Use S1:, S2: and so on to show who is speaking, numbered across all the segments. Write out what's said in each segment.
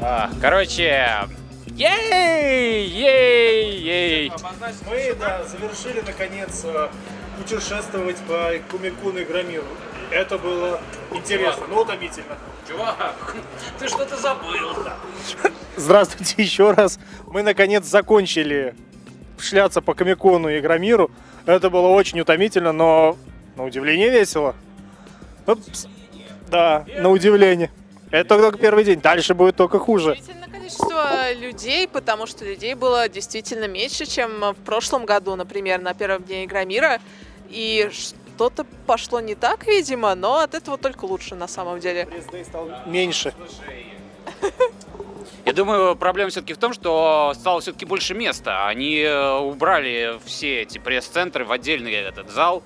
S1: А, короче, ей, ей, ей.
S2: Мы да, завершили наконец э, путешествовать по Кумикуну и Громиру. Это было интересно, но утомительно.
S1: Чувак, ты что-то забыл.
S2: Здравствуйте еще раз. Мы наконец закончили шляться по Комикону и Громиру. Это было очень утомительно, но на удивление весело. Упс. Да, на удивление. Это только первый день, дальше будет только хуже.
S3: Удивительное количество людей, потому что людей было действительно меньше, чем в прошлом году, например, на первом дне Игромира. И что-то пошло не так, видимо, но от этого только лучше на самом деле.
S2: стал меньше.
S1: Я думаю, проблема все-таки в том, что стало все-таки больше места. Они э, убрали все эти пресс-центры в отдельный этот зал.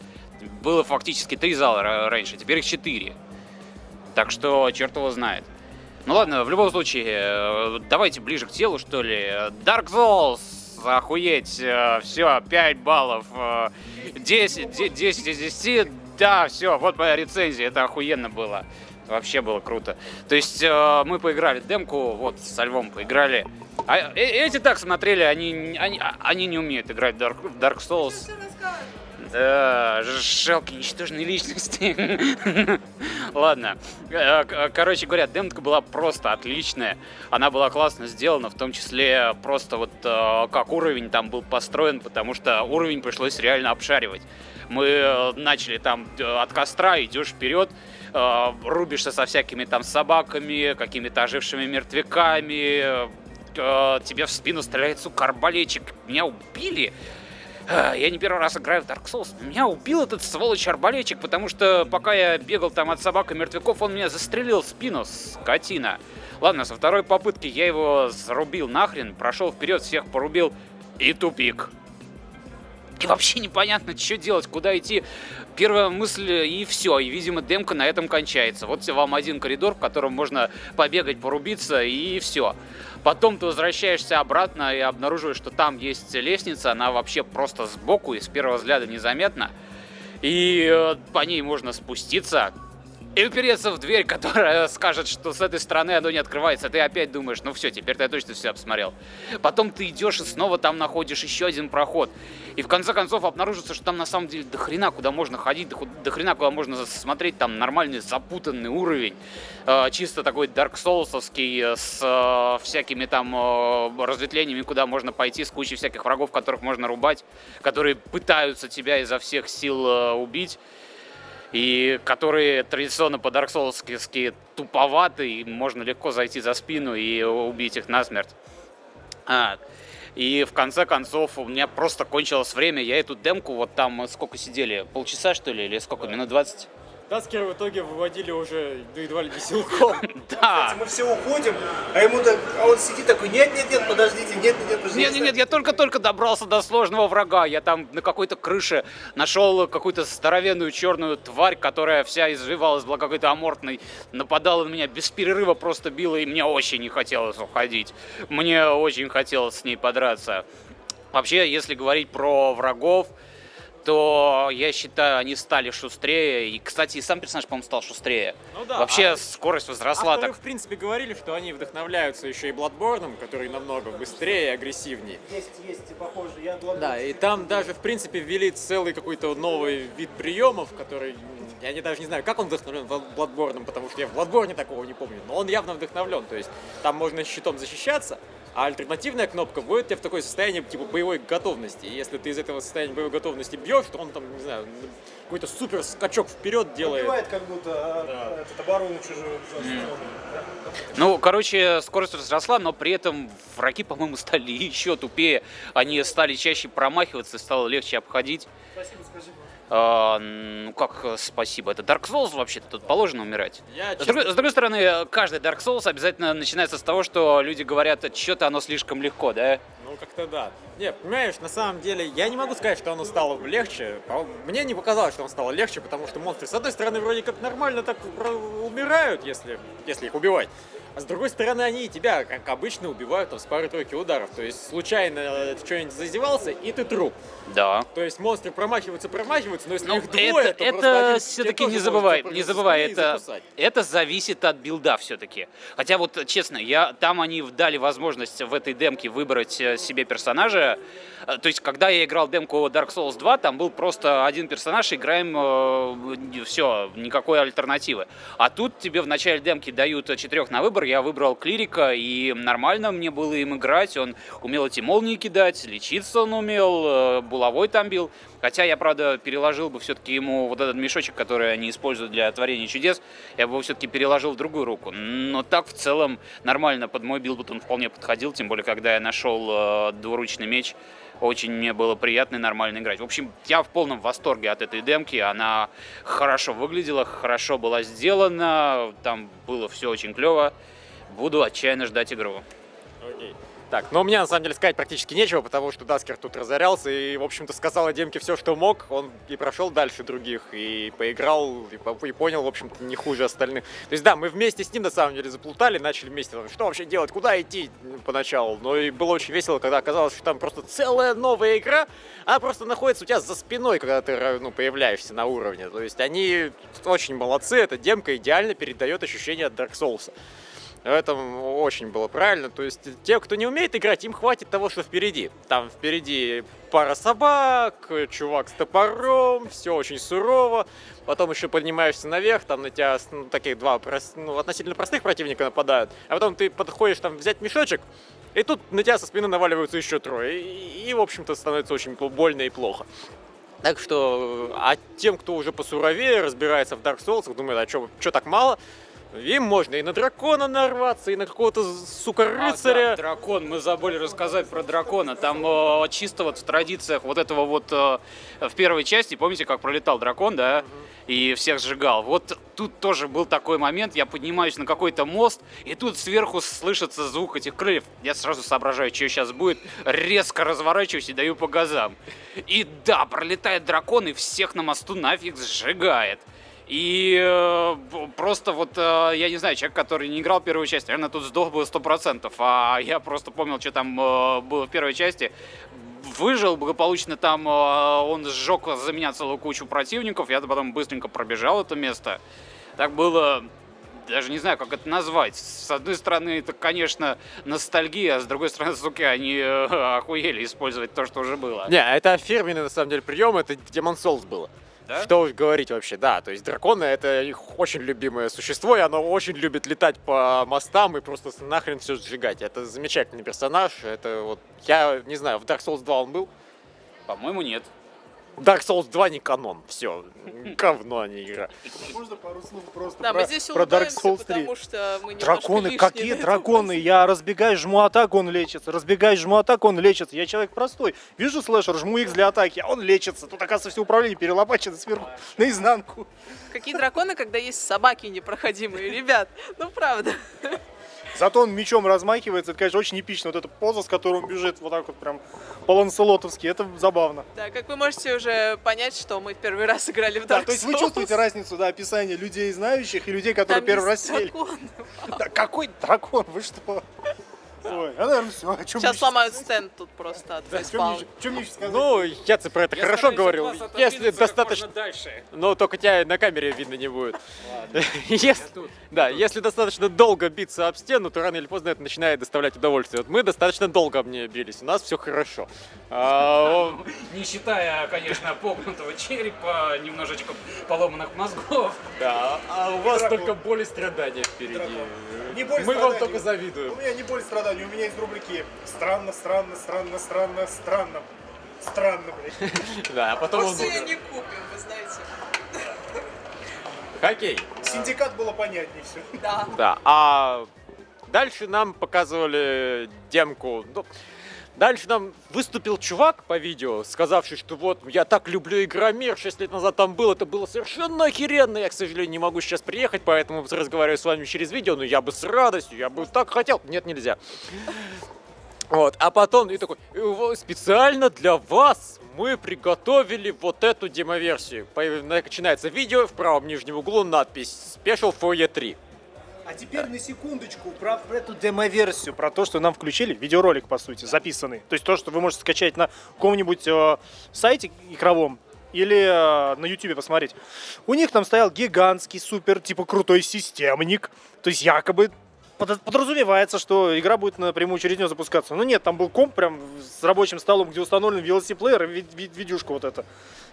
S1: Было фактически три зала ра- раньше, теперь их четыре. Так что черт его знает. Ну ладно, в любом случае, э, давайте ближе к делу, что ли. Dark Souls, охуеть, все, 5 баллов, э, 10, де- 10 из 10, да, все, вот моя рецензия, это охуенно было. Вообще было круто. То есть э, мы поиграли демку, вот со львом поиграли. А э- эти так смотрели, они, они, они не умеют играть в Dark, в Dark Souls. Да, жалкие ничтожные личности. Ладно. Э, к- Короче говоря, демка была просто отличная. Она была классно сделана, в том числе просто вот э, как уровень там был построен, потому что уровень пришлось реально обшаривать. Мы э, начали там э, от костра, идешь вперед, э, рубишься со всякими там собаками, какими-то ожившими мертвяками, э, тебе в спину стреляет, сука, арбалетчик. Меня убили. А, Я не первый раз играю в Dark Souls. Меня убил этот сволочь арбалетчик, потому что пока я бегал там от собак и мертвяков, он меня застрелил в спину, скотина. Ладно, со второй попытки я его зарубил нахрен, прошел вперед, всех порубил и тупик. И вообще непонятно, что делать, куда идти. Первая мысль и все. И, видимо, демка на этом кончается. Вот вам один коридор, в котором можно побегать, порубиться и все. Потом ты возвращаешься обратно и обнаруживаешь, что там есть лестница. Она вообще просто сбоку и с первого взгляда незаметна. И э, по ней можно спуститься и упереться в дверь, которая скажет, что с этой стороны оно не открывается. Ты опять думаешь, ну все, теперь я точно все обсмотрел. Потом ты идешь и снова там находишь еще один проход. И в конце концов обнаружится, что там на самом деле до хрена куда можно ходить, до, хрена куда можно смотреть, там нормальный запутанный уровень. Э, чисто такой Dark Soulsовский, э, с э, всякими там э, разветвлениями, куда можно пойти, с кучей всяких врагов, которых можно рубать, которые пытаются тебя изо всех сил убить и которые традиционно по Dark Souls туповаты, и можно легко зайти за спину и убить их насмерть. А, и в конце концов у меня просто кончилось время, я эту демку вот там мы сколько сидели, полчаса что ли, или сколько, минут 20?
S4: Таскера в итоге выводили уже да едва ли не силком.
S1: Да!
S2: Мы все уходим, а ему так, а он сидит такой, нет, нет, нет, подождите, нет, нет, нет, подождите.
S1: Нет, нет, нет, я только-только добрался до сложного врага. Я там на какой-то крыше нашел какую-то здоровенную черную тварь, которая вся извивалась, была какой-то амортной, нападала на меня без перерыва, просто била, и мне очень не хотелось уходить. Мне очень хотелось с ней подраться. Вообще, если говорить про врагов, то я считаю, они стали шустрее. И, кстати, и сам персонаж, по-моему, стал шустрее.
S4: Ну да,
S1: Вообще,
S4: а-
S1: скорость возросла
S4: Авторы,
S1: так.
S4: в принципе, говорили, что они вдохновляются еще и Bloodborne, который намного быстрее и агрессивнее.
S2: Есть, есть, похоже, я
S4: Да, и там даже, в принципе, ввели целый какой-то новый вид приемов, который, я не, даже не знаю, как он вдохновлен Bloodborne, потому что я в Bloodborne такого не помню, но он явно вдохновлен, то есть там можно щитом защищаться, а альтернативная кнопка вводит тебя в такое состояние типа боевой готовности. И если ты из этого состояния боевой готовности бьешь, то он там, не знаю, какой-то супер скачок вперед делает.
S2: Убивает как будто а, этот, оборону чужую.
S1: Ну, короче, скорость возросла, но при этом враги, по-моему, стали еще тупее. Они стали чаще промахиваться, стало легче обходить.
S2: Спасибо, скажи.
S1: А, ну как э, спасибо, это Dark Souls вообще-то, тут положено умирать.
S4: Я,
S1: С другой, с другой стороны, каждый Dark Souls обязательно начинается с того, что люди говорят, что-то оно слишком легко, да?
S4: Ну, как-то да. Не, понимаешь, на самом деле, я не могу сказать, что оно стало легче. Мне не показалось, что оно стало легче, потому что монстры, с одной стороны, вроде как нормально так про- умирают, если, если их убивать. А с другой стороны, они тебя, как обычно, убивают там, с пары-тройки ударов. То есть случайно э, ты что-нибудь зазевался, и ты труп.
S1: Да.
S4: То есть монстры промахиваются, промахиваются, но если
S1: Ну,
S4: их двое,
S1: это,
S4: то
S1: это все-таки не забывай, не забывай, это, это зависит от билда все-таки. Хотя вот честно, я там они дали возможность в этой демке выбрать э, себе персонажа. Э, То есть, когда я играл демку Dark Souls 2, там был просто один персонаж, играем все, никакой альтернативы. А тут тебе в начале демки дают четырех на выбор. Я выбрал клирика, и нормально мне было им играть. Он умел эти молнии кидать, лечиться он умел, э, булавой там бил. Хотя я, правда, переложил бы все-таки ему вот этот мешочек, который они используют для творения чудес, я бы его все-таки переложил в другую руку. Но так в целом нормально под мой build он вполне подходил, тем более, когда я нашел э, двуручный меч, очень мне было приятно и нормально играть. В общем, я в полном восторге от этой демки. Она хорошо выглядела, хорошо была сделана, там было все очень клево. Буду отчаянно ждать игру.
S4: Окей. Так, но мне на самом деле сказать практически нечего, потому что Даскер тут разорялся и, в общем-то, сказал о демке все, что мог. Он и прошел дальше других, и поиграл, и, и понял, в общем-то, не хуже остальных. То есть, да, мы вместе с ним, на самом деле, заплутали, начали вместе, там, что вообще делать, куда идти ну, поначалу. Но и было очень весело, когда оказалось, что там просто целая новая игра, она просто находится у тебя за спиной, когда ты ну, появляешься на уровне. То есть, они очень молодцы, эта демка идеально передает ощущение от Dark Souls. Этом очень было правильно. То есть те, кто не умеет играть, им хватит того, что впереди. Там впереди пара собак, чувак с топором, все очень сурово. Потом еще поднимаешься наверх, там на тебя ну, таких два ну, относительно простых противника нападают. А потом ты подходишь там взять мешочек, и тут на тебя со спины наваливаются еще трое. И, и, в общем-то, становится очень больно и плохо. Так что, а тем, кто уже посуровее, разбирается в Dark Souls, думает, а что так мало, им можно и на дракона нарваться, и на какого-то, сука,
S1: А,
S4: рыцаря.
S1: да, дракон, мы забыли рассказать про дракона. Там э, чисто вот в традициях вот этого вот э, в первой части, помните, как пролетал дракон, да, и всех сжигал. Вот тут тоже был такой момент, я поднимаюсь на какой-то мост, и тут сверху слышится звук этих крыльев. Я сразу соображаю, что сейчас будет, резко разворачиваюсь и даю по газам. И да, пролетает дракон и всех на мосту нафиг сжигает. И э, просто вот, э, я не знаю, человек, который не играл первую часть, наверное, тут сдох бы 100%. А я просто помнил, что там э, было в первой части. Выжил благополучно там, э, он сжег за меня целую кучу противников. Я потом быстренько пробежал это место. Так было даже не знаю, как это назвать. С одной стороны, это, конечно, ностальгия, а с другой стороны, сука, они э, охуели использовать то, что уже было.
S4: Не, это фирменный, на самом деле, прием, это Demon Souls было.
S1: Да?
S4: Что уж говорить вообще, да. То есть драконы это их очень любимое существо, и оно очень любит летать по мостам и просто нахрен все сжигать. Это замечательный персонаж. Это вот, я не знаю, в Dark Souls 2 он был.
S1: По-моему, нет.
S4: Dark Souls 2 не канон. Все. Говно, а не игра.
S2: Можно пару слов просто
S3: Да,
S2: про,
S3: мы здесь
S2: про Dark Souls 3?
S3: потому что мы
S2: Драконы, какие драконы? Я разбегаю, жму атаку, он лечится. Разбегаю, жму атаку, он лечится. Я человек простой. Вижу слэшер, жму X для атаки, а он лечится. Тут, оказывается, все управление перелопачено сверху наизнанку.
S3: Какие драконы, когда есть собаки непроходимые, ребят? Ну правда.
S2: Зато он мечом размахивается. Это, конечно, очень эпично. Вот эта поза, с которой он бежит вот так вот прям по-ланселотовски. Это забавно.
S3: Да, как вы можете уже понять, что мы в первый раз играли в Dark
S2: Да, то есть вы
S3: Souls.
S2: чувствуете разницу, да, описания людей знающих и людей, которые
S3: Там
S2: первый раз сели. Да какой дракон, вы что? Ой, а наверное, все. О чем
S3: Сейчас сломают стенд тут просто от
S2: Что
S3: фейспалма.
S2: мне, чё мне сказать?
S4: Ну, я про это хорошо говорил. Если достаточно...
S1: дальше.
S4: Но только тебя на камере видно не будет. Если, да, если достаточно долго биться об стену, то рано или поздно это начинает доставлять удовольствие. Вот мы достаточно долго об нее бились, у нас все хорошо. А,
S1: Не считая, конечно, погнутого черепа, немножечко поломанных мозгов.
S4: да, а у вас только боль и страдания впереди.
S2: дракон. Не боль,
S4: Мы вам
S2: страдания.
S4: только
S2: У
S4: завидуем.
S2: меня не боль страданий, у меня есть рубрики странно, странно, странно, странно, странно. Странно, блядь.
S4: Да, а потом он...
S3: Просто ее не купим, вы знаете.
S4: Окей.
S2: Синдикат было понятнее все.
S3: Да.
S4: Да, а дальше нам показывали демку. Ну, Дальше нам выступил чувак по видео, сказавший, что вот я так люблю Игромир, 6 лет назад там был, это было совершенно охеренно. Я, к сожалению, не могу сейчас приехать, поэтому разговариваю с вами через видео, но я бы с радостью, я бы так хотел. Нет, нельзя. Вот, а потом и такой, «И вот специально для вас мы приготовили вот эту демоверсию. Начинается видео, в правом нижнем углу надпись Special for E3.
S2: А теперь на секундочку про, эту демо-версию, про то, что нам включили, видеоролик, по сути, записанный. То есть то, что вы можете скачать на каком-нибудь э, сайте игровом или э, на YouTube посмотреть. У них там стоял гигантский, супер, типа, крутой системник. То есть якобы под- подразумевается, что игра будет напрямую через нее запускаться. Но нет, там был комп прям с рабочим столом, где установлен VLC-плеер и ви- ви- видюшка вот эта.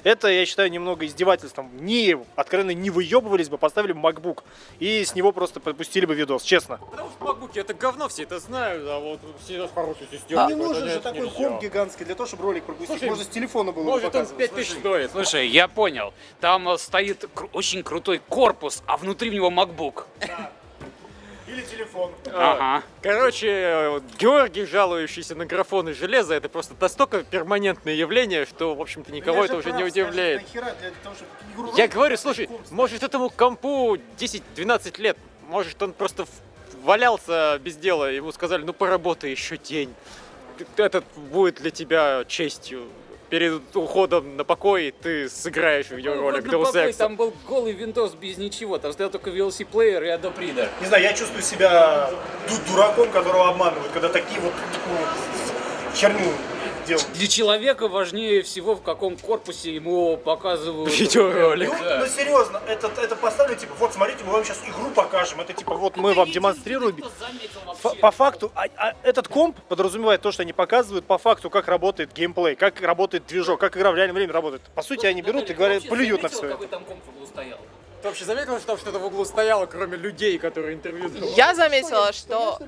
S2: Это, я считаю, немного издевательством. Не, откровенно, не выебывались бы, поставили бы MacBook и с него просто подпустили бы видос, честно.
S4: Потому что макбуки это говно, все это знают, а вот все это хорошая
S2: Ну,
S4: система.
S2: не нужен же такой комп гигантский для того, чтобы ролик пропустить.
S4: Слушай,
S2: Можно с телефона было бы
S4: Может он
S2: показывать.
S4: 5000 стоит.
S1: Слушай, я понял. Там э, стоит очень крутой корпус, а внутри в него MacBook.
S2: Или телефон.
S1: Ага.
S4: Короче, э, вот Георгий, жалующийся на графон и железо, это просто настолько перманентное явление, что, в общем-то, никого это уже не удивляет. Я говорю, слушай, может этому компу 10-12 лет, может он просто валялся без дела, ему сказали, ну поработай еще день. Это будет для тебя честью. Перед уходом на покой ты сыграешь видеоролик Deus Ex.
S1: Там был голый Windows без ничего. Там стоял только VLC-плеер и Adobe Reader.
S2: Не знаю, я чувствую себя ду- дураком, которого обманывают, когда такие вот херню делают.
S1: Для человека важнее всего, в каком корпусе ему показывают
S4: Видеоролик.
S2: Ну,
S1: Да.
S2: ну, серьезно, это, это поставили, типа, вот смотрите, мы вам сейчас игру покажем. Это типа, вот мы вам демонстрируем. Ф- По факту, а- а этот комп подразумевает то, что они показывают по факту, как работает геймплей, как работает движок, как игра в реальном времени работает. По сути, они берут и говорят, плюют на все.
S1: Какой там комп в углу стоял?
S4: Ты вообще заметил, что там что-то в углу стояло, кроме людей, которые интервью давали?
S3: Я заметила, что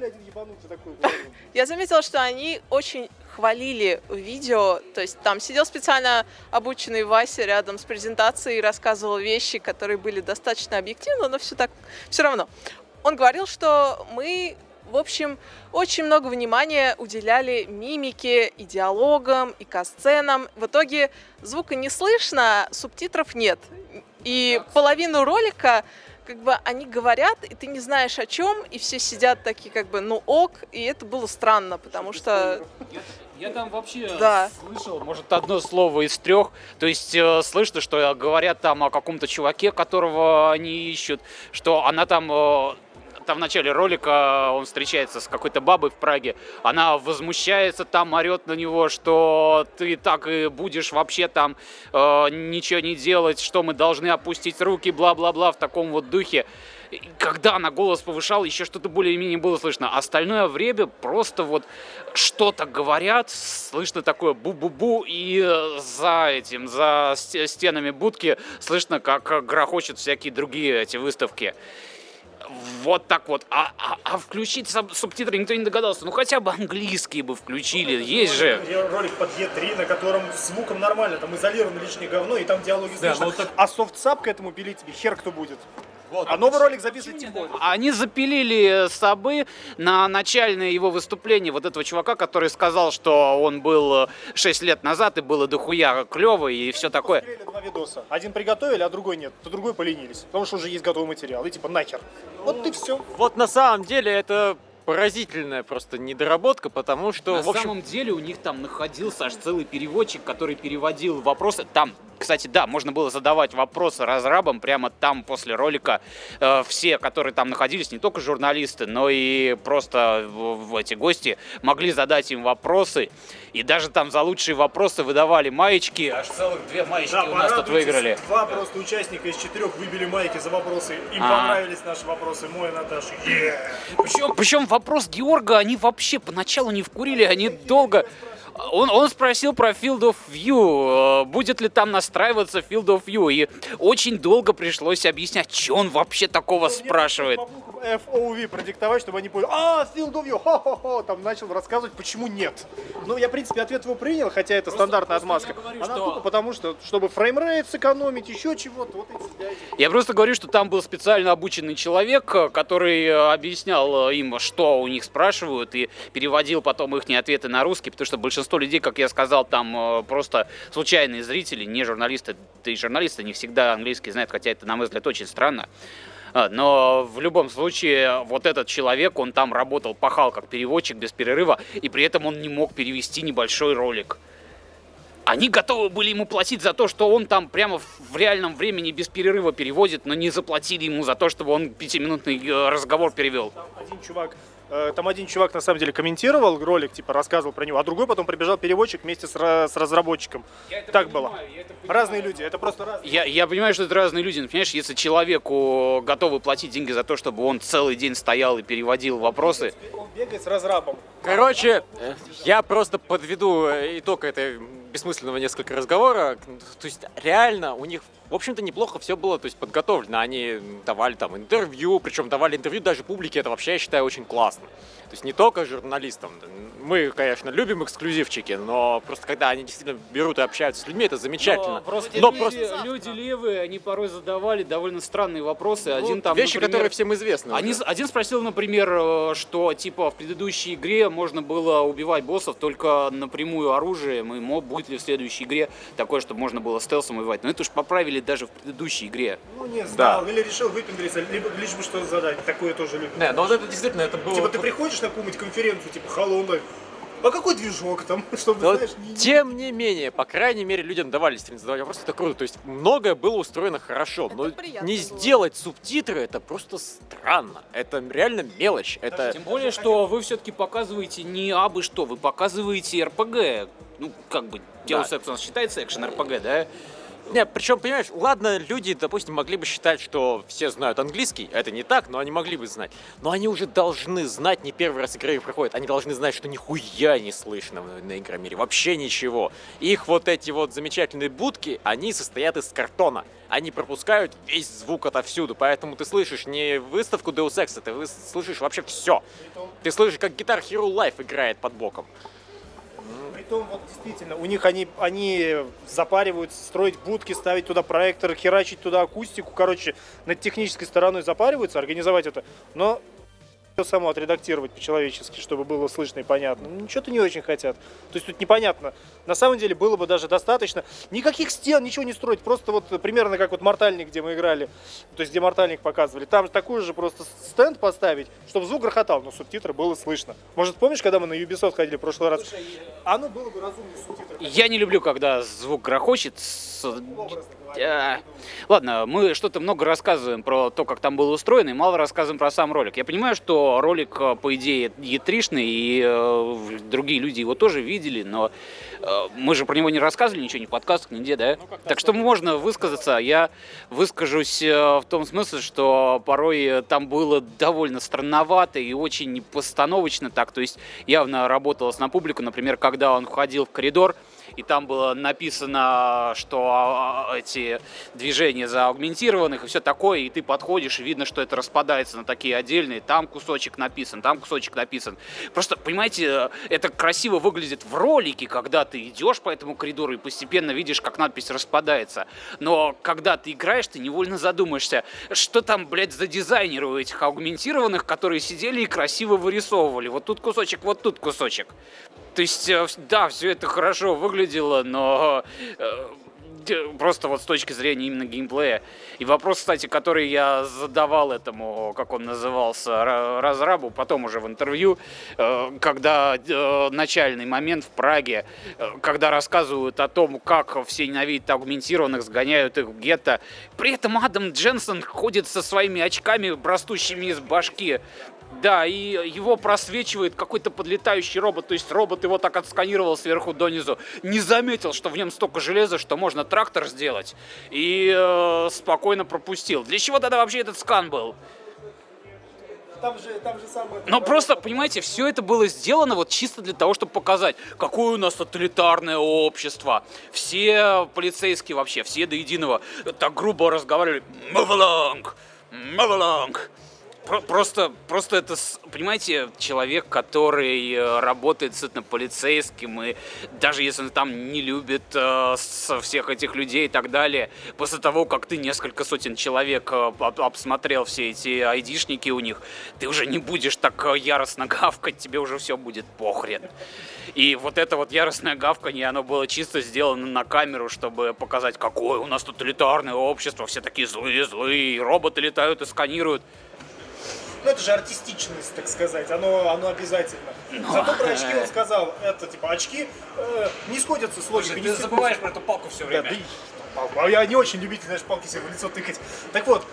S3: я заметила, что они очень хвалили видео, то есть там сидел специально обученный Вася рядом с презентацией и рассказывал вещи, которые были достаточно объективны, но все так, все равно. Он говорил, что мы, в общем, очень много внимания уделяли мимике и диалогам, и касценам. В итоге звука не слышно, субтитров нет. И половину ролика как бы они говорят, и ты не знаешь о чем, и все сидят такие как бы, ну ок, и это было странно, потому что
S1: Я, я там вообще
S3: Да.
S1: слышал, может, одно слово из трех. То есть э, слышно, что говорят там о каком-то чуваке, которого они ищут, что она там... э, там в начале ролика он встречается с какой-то бабой в Праге, она возмущается там, орет на него, что ты так и будешь вообще там э, ничего не делать, что мы должны опустить руки, бла-бла-бла, в таком вот духе. И Когда она голос повышала, еще что-то более-менее было слышно. Остальное время просто вот что-то говорят, слышно такое бу-бу-бу, и э, за этим, за сте- стенами будки слышно, как э, грохочут всякие другие эти выставки. Вот так вот. А, а- а включить суб- субтитры никто не догадался. Ну хотя бы английские бы включили. Есть же.
S2: Ролик под E3, на котором звуком нормально, там изолировано лишнее говно, и там диалоги
S4: Да,
S2: слышно.
S4: ну так-
S2: А softsub к этому пилить тебе хер кто будет.
S4: Вот.
S2: А новый ролик записывать тем более.
S1: Они запилили Сабы на начальное его выступление вот этого чувака, который сказал, что он был 6 лет назад и было дохуя клево и все такое.
S2: Два видоса. Один приготовили, а другой нет. То другой поленились. Потому что уже есть готовый материал. И типа нахер. Вот и все.
S4: Вот на самом деле это поразительная просто недоработка, потому что,
S1: На
S4: общем,
S1: самом деле у них там находился аж целый переводчик, который переводил вопросы. Там, кстати, да, можно было задавать вопросы разрабам прямо там после ролика. Э, все, которые там находились, не только журналисты, но и просто в, в эти гости могли задать им вопросы. И даже там за лучшие вопросы выдавали маечки. Аж целых две маечки у нас тут выиграли.
S2: Два просто участника из четырех выбили майки за вопросы. Им
S1: А.
S2: понравились наши вопросы. Мой Наташа. Е.
S1: Причем, причем вопрос Георга они вообще поначалу не вкурили, они долго... Он, он спросил про Field of View, э, будет ли там настраиваться Field of View, и очень долго пришлось объяснять, что он вообще такого спрашивает.
S2: FOV продиктовать, чтобы они поняли, а, Field of View, хо-хо-хо, там начал рассказывать, почему нет. Ну, я, в принципе, ответ его принял, хотя это стандартная
S1: просто
S2: отмазка.
S1: говорю,
S2: Она
S1: что-
S2: тупо потому, что, чтобы фреймрейт сэкономить, еще чего-то, вот эти связи.
S1: Я просто говорю, что там был специально обученный человек, э, который э, объяснял э, им, что у них спрашивают, и переводил потом их ответы на русский, потому что большинство людей, как я сказал, там просто случайные зрители, не журналисты, да и журналисты не всегда английский знают, хотя это, на мой взгляд, очень странно. А, Но в любом случае, вот этот человек, он там работал, пахал как переводчик без перерыва, и при этом он не мог перевести небольшой ролик. Они готовы были ему платить за то, что он там прямо в реальном времени без перерыва переводит, но не заплатили ему за то, чтобы он пятиминутный э, разговор перевел.
S2: Один чувак, э, там один чувак на самом деле комментировал ролик, типа рассказывал про него, а другой потом прибежал переводчик вместе с, с разработчиком. Так было. Разные люди, это просто разные.
S1: Я, я понимаю, что это разные люди, но понимаешь, если человеку готовы платить деньги за то, чтобы он целый день стоял и переводил вопросы,
S2: Он бегает с разрабом.
S4: Короче, э, я просто подведу э, итог этой бессмысленного несколько разговора. То есть реально у них, в общем-то, неплохо все было то есть, подготовлено. Они давали там интервью, причем давали интервью даже публике, это вообще, я считаю, очень классно. То есть не только журналистам. Мы, конечно, любим эксклюзивчики, но просто когда они действительно берут и общаются с людьми, это замечательно.
S1: просто,
S4: Но
S1: люди,
S4: просто-
S1: люди левые, они порой задавали довольно странные вопросы.
S4: Ну,
S1: Один там,
S4: вещи,
S1: например,
S4: которые всем известны.
S1: Они,
S4: уже.
S1: один спросил, например, э, что типа в предыдущей игре можно было убивать боссов только напрямую оружием, и мо- будет ли в следующей игре такое, чтобы можно было стелсом убивать. Но это уж поправили даже в предыдущей игре.
S2: Ну не знал, или решил выпендриться, либо лишь бы что-то задать. Такое тоже любят.
S4: Не, ну вот это действительно, это было...
S2: Типа ты приходишь на какую-нибудь конференцию, типа Life, а какой движок там, чтобы,
S4: Но
S2: знаешь, не-
S4: тем не менее, по крайней мере, людям давали действительно задавать вопросы, это круто. То есть многое было устроено хорошо,
S3: Это
S4: но не
S3: было.
S4: сделать субтитры это просто странно. Это реально мелочь. Это
S1: Тем более, что вы все-таки показываете не абы что, вы показываете РПГ. Ну, как бы, Deus Ex у нас считается экшен РПГ, да?
S4: Не, причем, понимаешь, ладно, люди, допустим, могли бы считать, что все знают английский, это не так, но они могли бы знать. Но они уже должны знать, не первый раз игры проходят, они должны знать, что нихуя не слышно на, Игромире, вообще ничего. Их вот эти вот замечательные будки, они состоят из картона. Они пропускают весь звук отовсюду, поэтому ты слышишь не выставку Deus Ex, ты вы- слышишь вообще все. Ты слышишь, как Guitar Hero Live играет под боком.
S2: Притом, вот действительно, у них они, они запариваются строить будки, ставить туда проектор, херачить туда акустику. Короче, над технической стороной запариваются, организовать это. Но всё само отредактировать по-человечески, чтобы было слышно и понятно. Ну, Ничего-то не очень хотят. То есть тут непонятно. На самом деле было бы даже достаточно. Никаких стен, ничего не строить. Просто вот примерно как вот Мортальник, где мы играли. То есть где Мортальник показывали. Там такой же просто стенд поставить, чтобы звук грохотал, но субтитры было слышно. Может, помнишь, когда мы на Ubisoft ходили в прошлый раз? Оно было бы разумнее субтитры.
S1: Я не люблю, когда звук грохочет. А, Ладно, мы что-то много рассказываем про то, как там было устроено, и мало рассказываем про сам ролик. Я понимаю, что ролик, э, по идее, етришный, и э, другие люди его тоже видели, но э, мы же про него не рассказывали ничего, ни в подкастах, нигде, да? так что можно высказаться. Я выскажусь в том смысле, что порой там было довольно странновато и очень непостановочно так. То есть явно работалось на публику, например, когда он входил в коридор, и там было написано, что а, эти движения заагментированных и все такое, и ты подходишь, и видно, что это распадается на такие отдельные, там кусочек написан, там кусочек написан. Просто, понимаете, это красиво выглядит в ролике, когда ты идешь по этому коридору и постепенно видишь, как надпись распадается. Но когда ты играешь, ты невольно задумаешься, что там, блядь, за дизайнеры у этих аугментированных, которые сидели и красиво вырисовывали. Вот тут кусочек, вот тут кусочек. То есть, э, да, все это хорошо выглядело, но э, просто вот с точки зрения именно геймплея. И вопрос, кстати, который я задавал этому, как он назывался, ра- разрабу, потом уже в интервью, э, когда начальный момент в Праге, когда рассказывают о том, как все ненавидят аугментированных, сгоняют их в гетто. При этом Адам Дженсен ходит со своими очками, растущими из башки. Да, и его просвечивает какой-то подлетающий робот, то есть робот его так отсканировал сверху донизу, не заметил, что в нем столько железа, что можно трактор сделать, и э, спокойно пропустил. Для чего тогда вообще этот скан был?
S2: Там же, там же самое...
S1: Но просто, понимаете, все это было сделано вот чисто для того, чтобы показать, какое у нас тоталитарное общество. Все полицейские вообще, все до единого так грубо разговаривали. Move along! Просто, просто это, понимаете, человек, который э, работает действительно полицейским, и даже если он там не любит э, со всех этих людей и так далее, после того, как ты несколько сотен человек э, об- обсмотрел все эти айдишники у них, ты уже не будешь так э, яростно гавкать, тебе уже все будет похрен. И вот это вот яростное гавканье, оно было чисто сделано на камеру, чтобы показать, какое у нас тоталитарное общество, все такие злые-злые, роботы летают и сканируют.
S2: Ну, это же артистичность, так сказать, оно, оно обязательно. Зато про очки он сказал, это, типа, очки э, не сходятся с логикой. не сходятся.
S1: про эту палку все
S2: Да, да и палку. А я не очень любитель, знаешь, палки себе в лицо тыкать. Так э, вот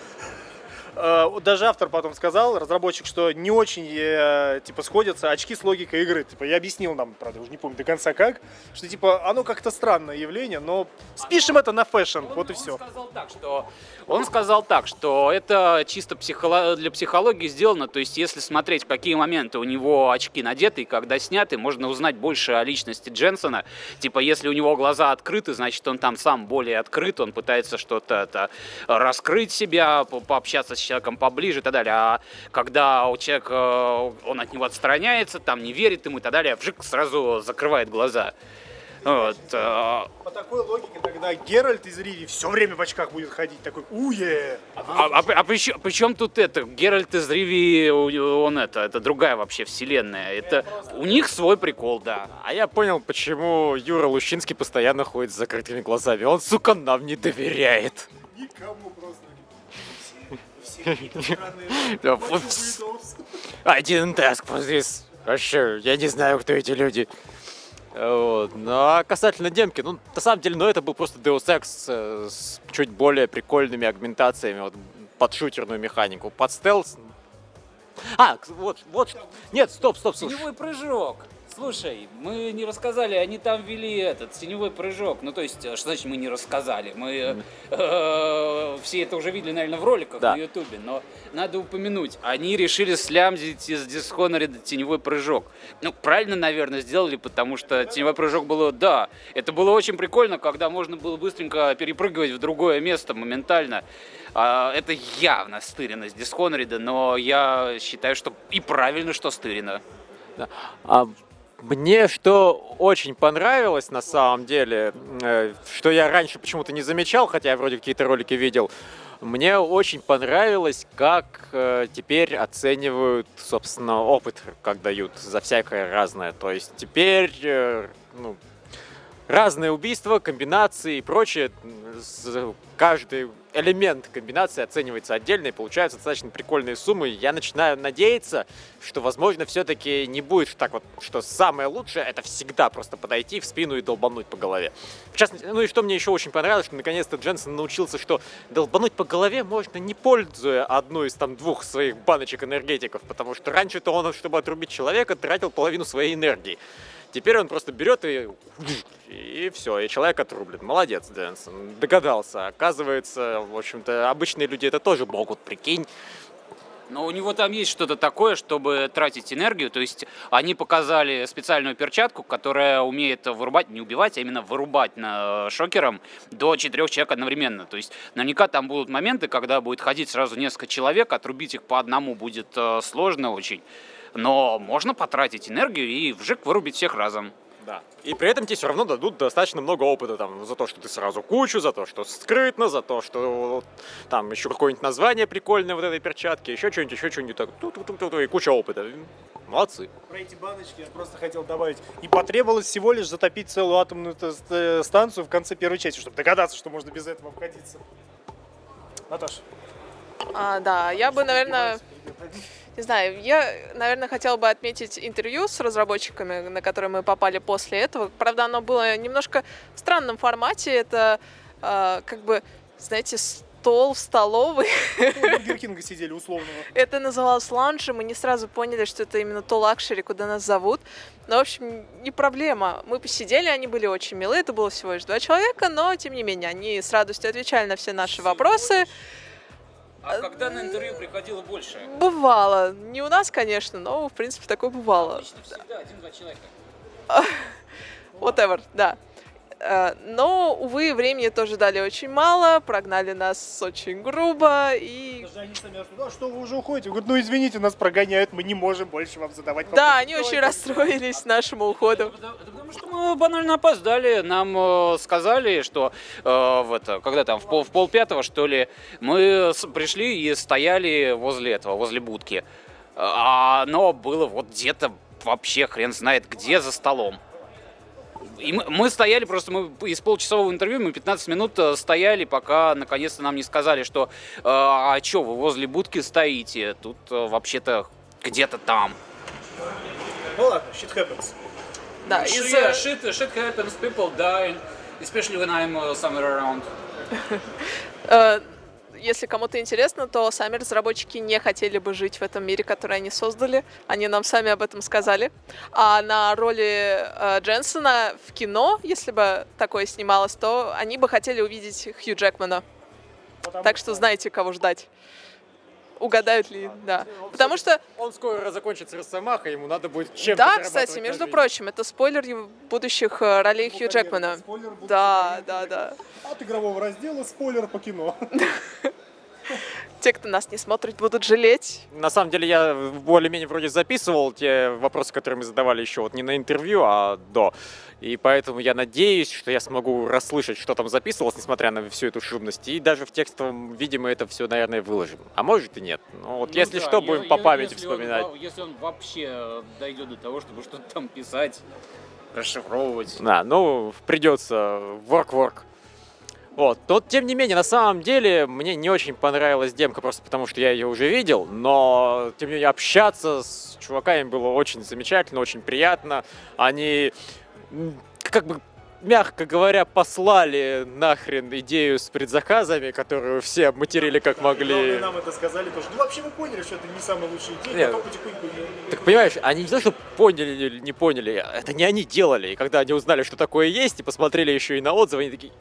S2: даже автор потом сказал, разработчик, что не очень э, типа сходятся очки с логикой игры. Типа я объяснил нам, правда, уже не помню до конца как, что типа оно как-то странное явление, но спишем это на fashion, вот и
S1: он
S2: все.
S1: сказал так, что он сказал так, что это чисто психоло- для психологии сделано. То есть, если смотреть, в какие моменты у него очки надеты и когда сняты, можно узнать больше о личности Дженсена. Типа, если у него глаза открыты, значит, он там сам более открыт, он пытается что-то раскрыть себя, по- пообщаться с человеком поближе и так далее. А когда у человека э, он от него отстраняется, там не верит ему и так далее, вжик сразу закрывает глаза. Вот, э,
S2: По такой логике тогда Геральт из Риви все время в очках будет ходить, такой уе.
S1: А, а, при, чем, тут это? Геральт из Риви, он это, это другая вообще вселенная. Это у них свой прикол, да.
S4: А я понял, почему Юра Лущинский постоянно ходит с закрытыми глазами. Он, сука, нам не доверяет.
S2: Никому просто.
S4: Один for this. Вообще, я не знаю, кто эти люди. Вот. Ну, а касательно демки, ну, на самом деле, ну, это был просто Deus Ex э, с чуть более прикольными агментациями, вот, под шутерную механику, под стелс. А, вот, вот, нет, стоп, стоп, слушай.
S1: Теневой прыжок. Слушай, мы не рассказали, они там ввели этот теневой прыжок. Ну, то есть, э, что значит мы не рассказали? Мы э, все это уже видели, наверное, в роликах
S4: Да.
S1: на Ютубе, но надо упомянуть. Они решили слямзить из Dishonored теневой прыжок. Ну, правильно, наверное, сделали, потому что теневой прыжок было, да, это было очень прикольно, когда можно было быстренько перепрыгивать в другое место моментально. А, это явно стырено с Dishonored, но я считаю, что и правильно, что стырено.
S4: А мне что очень понравилось на самом деле, э, что я раньше почему-то не замечал, хотя я вроде какие-то ролики видел, мне очень понравилось, как э, теперь оценивают, собственно, опыт, как дают за всякое разное. То есть теперь э, ну, разные убийства, комбинации и прочее, каждый элемент комбинации оценивается отдельно и получаются достаточно прикольные суммы. Я начинаю надеяться, что, возможно, все-таки не будет так вот, что самое лучшее это всегда просто подойти в спину и долбануть по голове. В частности, ну и что мне еще очень понравилось, что наконец-то Дженсен научился, что долбануть по голове можно не пользуя одну из там двух своих баночек энергетиков, потому что раньше-то он, чтобы отрубить человека, тратил половину своей энергии. Теперь он просто берет и... И все, и человек отрублен. Молодец, Дэнсон. Догадался. Оказывается, в общем-то, обычные люди это тоже могут, прикинь.
S1: Но у него там есть что-то такое, чтобы тратить энергию. То есть они показали специальную перчатку, которая умеет вырубать, не убивать, а именно вырубать на шокером до четырех человек одновременно. То есть наверняка там будут моменты, когда будет ходить сразу несколько человек, отрубить их по одному будет э, сложно очень. Но можно потратить энергию и вжик вырубить всех разом.
S4: Да. И при этом тебе все равно дадут достаточно много опыта там за то, что ты сразу кучу, за то, что скрытно, за то, что там еще какое-нибудь название прикольное вот этой перчатки, еще что-нибудь, еще что-нибудь так, и куча опыта. Молодцы.
S2: Про эти баночки я просто хотел добавить. И потребовалось всего лишь затопить целую атомную ст- станцию в конце первой части, чтобы догадаться, что можно без этого обходиться. Наташа.
S3: А, да, я бы, наверное, не знаю, я, наверное, хотела бы отметить интервью с разработчиками, на которые мы попали после этого. Правда, оно было немножко в странном формате. Это а, как бы, знаете, стол в столовой.
S2: У Бургер Кинга сидели условного.
S3: Это называлось ланчем, мы не сразу поняли, что это именно то luxury, куда нас зовут. Но, в общем, не проблема. Мы посидели, они были очень милые, это было всего лишь два человека, но, тем не менее, они с радостью отвечали на все наши вопросы.
S1: А когда на интервью приходило больше?
S3: Бывало. Не у нас, конечно, но, в принципе, такое бывало.
S1: всегда один-два человека.
S3: Whatever, да. Э, Но, увы, времени тоже дали очень мало, прогнали нас очень грубо, и...
S2: Даже они сами «А что вы уже уходите? Говорят, ну извините, нас прогоняют, мы не можем больше вам задавать
S3: Да,
S2: вопросы».
S3: они очень расстроились нашему уходу.
S1: Да Потому что мы банально опоздали. Нам э, сказали, что э, в это, когда там, в, пол, в полпятого, что ли, мы пришли и стояли возле этого, возле будки. А оно было вот где-то вообще хрен знает где за столом. И мы, мы стояли просто, мы из получасового интервью, мы 15 минут э, стояли, пока наконец-то нам не сказали, что э, а что, вы возле будки стоите, тут э, вообще-то где-то там.
S2: Ну ладно, shit happens.
S3: Да,
S1: Yeah,
S3: э,
S1: shit, shit happens, people die, especially when I'm uh, somewhere around.
S3: э, если кому-то интересно, то сами разработчики не хотели бы жить в этом мире, который они создали. Они нам сами об этом сказали. А на роли э, Дженсона в кино, если бы такое снималось, то они бы хотели увидеть Хью Джекмана. Так что знаете, кого ждать. Угадают ли, да. Потому что,
S4: Он скоро закончит с Росомаха, ему надо будет чем-то
S3: да, кстати, между
S4: жизнь.
S3: прочим, это спойлер его будущих э, ролей Хью Джекмана. Да, да, да.
S2: От игрового раздела спойлер по кино.
S3: Те, кто нас не смотрит, будут жалеть.
S4: На самом деле я более-менее вроде записывал те вопросы, которые мы задавали еще вот не на интервью, а до. И поэтому я надеюсь, что я смогу расслышать, что там записывалось, несмотря на всю эту шумность. И даже в текстовом виде мы это все, наверное, выложим. А может и нет. Ну вот если что, будем по памяти вспоминать.
S1: если он вообще дойдет до того, чтобы что-то там писать, расшифровывать.
S4: Да, ну, придется work-work. Вот. Но, тем не менее, на самом деле, мне не очень понравилась демка, просто потому что я ее уже видел, но, тем не менее, общаться с чуваками было очень замечательно, очень приятно. Они, как бы, мягко говоря, послали нахрен идею с предзаказами, которую все обматерили как
S2: Главное,
S4: могли.
S2: нам это сказали тоже. Ну вообще мы поняли, что это не самая лучшая идея,
S4: Нет.
S2: потом потихоньку...
S4: Так понимаешь, они не то, что поняли или не поняли, это не они делали. И когда они узнали, что такое есть, и посмотрели еще и на отзывы, они такие,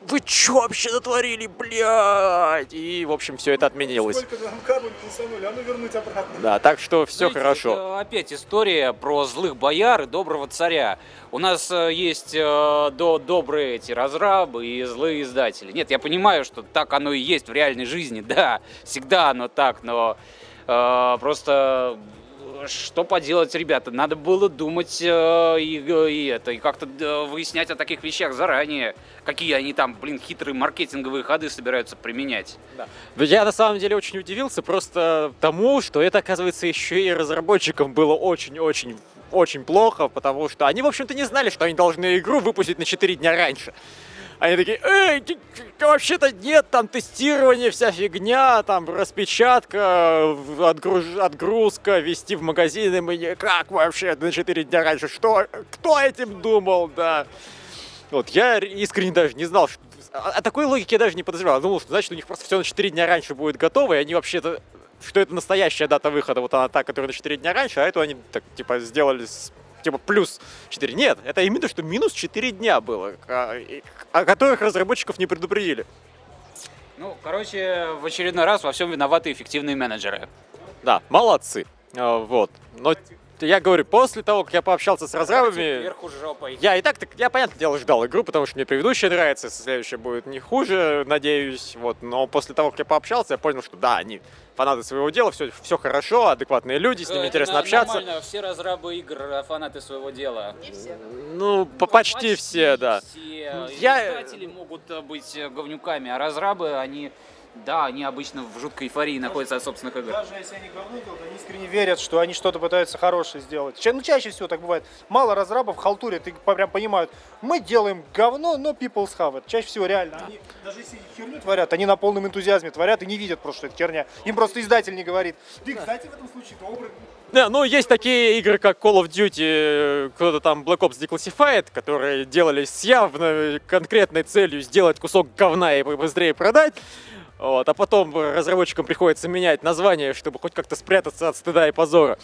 S4: вы чё вообще натворили, блядь? И, в общем, все это отменилось.
S2: Сколько нам кабель писанули, а ну вернуть обратно.
S4: Да, так что все
S1: Знаете,
S4: хорошо.
S1: это опять история про злых бояр и доброго царя. У нас э, есть э, до, добрые эти разрабы и злые издатели. Нет, я понимаю, что так оно и есть в реальной жизни, да, всегда оно так, но э, просто что поделать, ребята, надо было думать э, и, и это, и как-то э, выяснять о таких вещах заранее, какие они там, блин, хитрые маркетинговые ходы собираются применять.
S4: Я на самом деле очень удивился просто тому, что это, оказывается, еще и разработчикам было очень-очень очень плохо, потому что они, в общем-то, не знали, что они должны игру выпустить на 4 дня раньше. Они такие, эй, вообще-то нет, там тестирование, вся фигня, там распечатка, отгруж- отгрузка, вести в магазины, мы не, как вообще на 4 дня раньше, что, кто этим думал, да. Вот, я искренне даже не знал, что... О о такой логике я даже не подозревал. Я думал, что значит у них просто все на 4 дня раньше будет готово, и они вообще-то... Что это настоящая дата выхода, вот она та, которая на 4 дня раньше, а эту они так, типа, сделали с типа плюс 4. Нет, это именно что минус 4 дня было, а- и- о которых разработчиков не предупредили.
S1: Ну, короче, в очередной раз во всем виноваты эффективные менеджеры.
S4: Да, молодцы. А, Вот. Но я говорю, после того, как я пообщался с разрабами,
S1: Вверху жопой.
S4: я и так, так я, понятное дело, ждал игру, потому что мне предыдущая нравится, следующая будет не хуже, надеюсь. Вот. Но после того, как я пообщался, я понял, что да, они фанаты своего дела, все, все хорошо, адекватные люди, с ними
S1: Это
S4: интересно
S1: на-
S4: общаться.
S1: Нормально, все разрабы игр а, фанаты своего дела.
S3: Не все.
S4: Ну, по- почти все, да.
S1: Все.
S4: Я-
S1: Издатели могут э, быть э, говнюками, а разрабы, они, да, они обычно в жуткой эйфории находятся от собственных игр.
S2: Даже если они говно делают, они искренне верят, что они что-то пытаются хорошее сделать. Ча- Ну, чаще всего так бывает. Мало разрабов халтурят и прям понимают, мы делаем говно, но people's have it. Чаще всего реально. Они, даже если херню творят, они на полном энтузиазме творят и не видят просто, что это херня. Им просто издатель не говорит. Ты, кстати, в этом случае добрый.
S4: Да, ну, есть такие игры, как Call of Duty, э, кто-то там Black Ops Declassified, которые делались с явно конкретной целью сделать кусок говна и быстрее продать. Вот, а потом разработчикам приходится менять название, чтобы хоть как-то спрятаться от стыда и позора.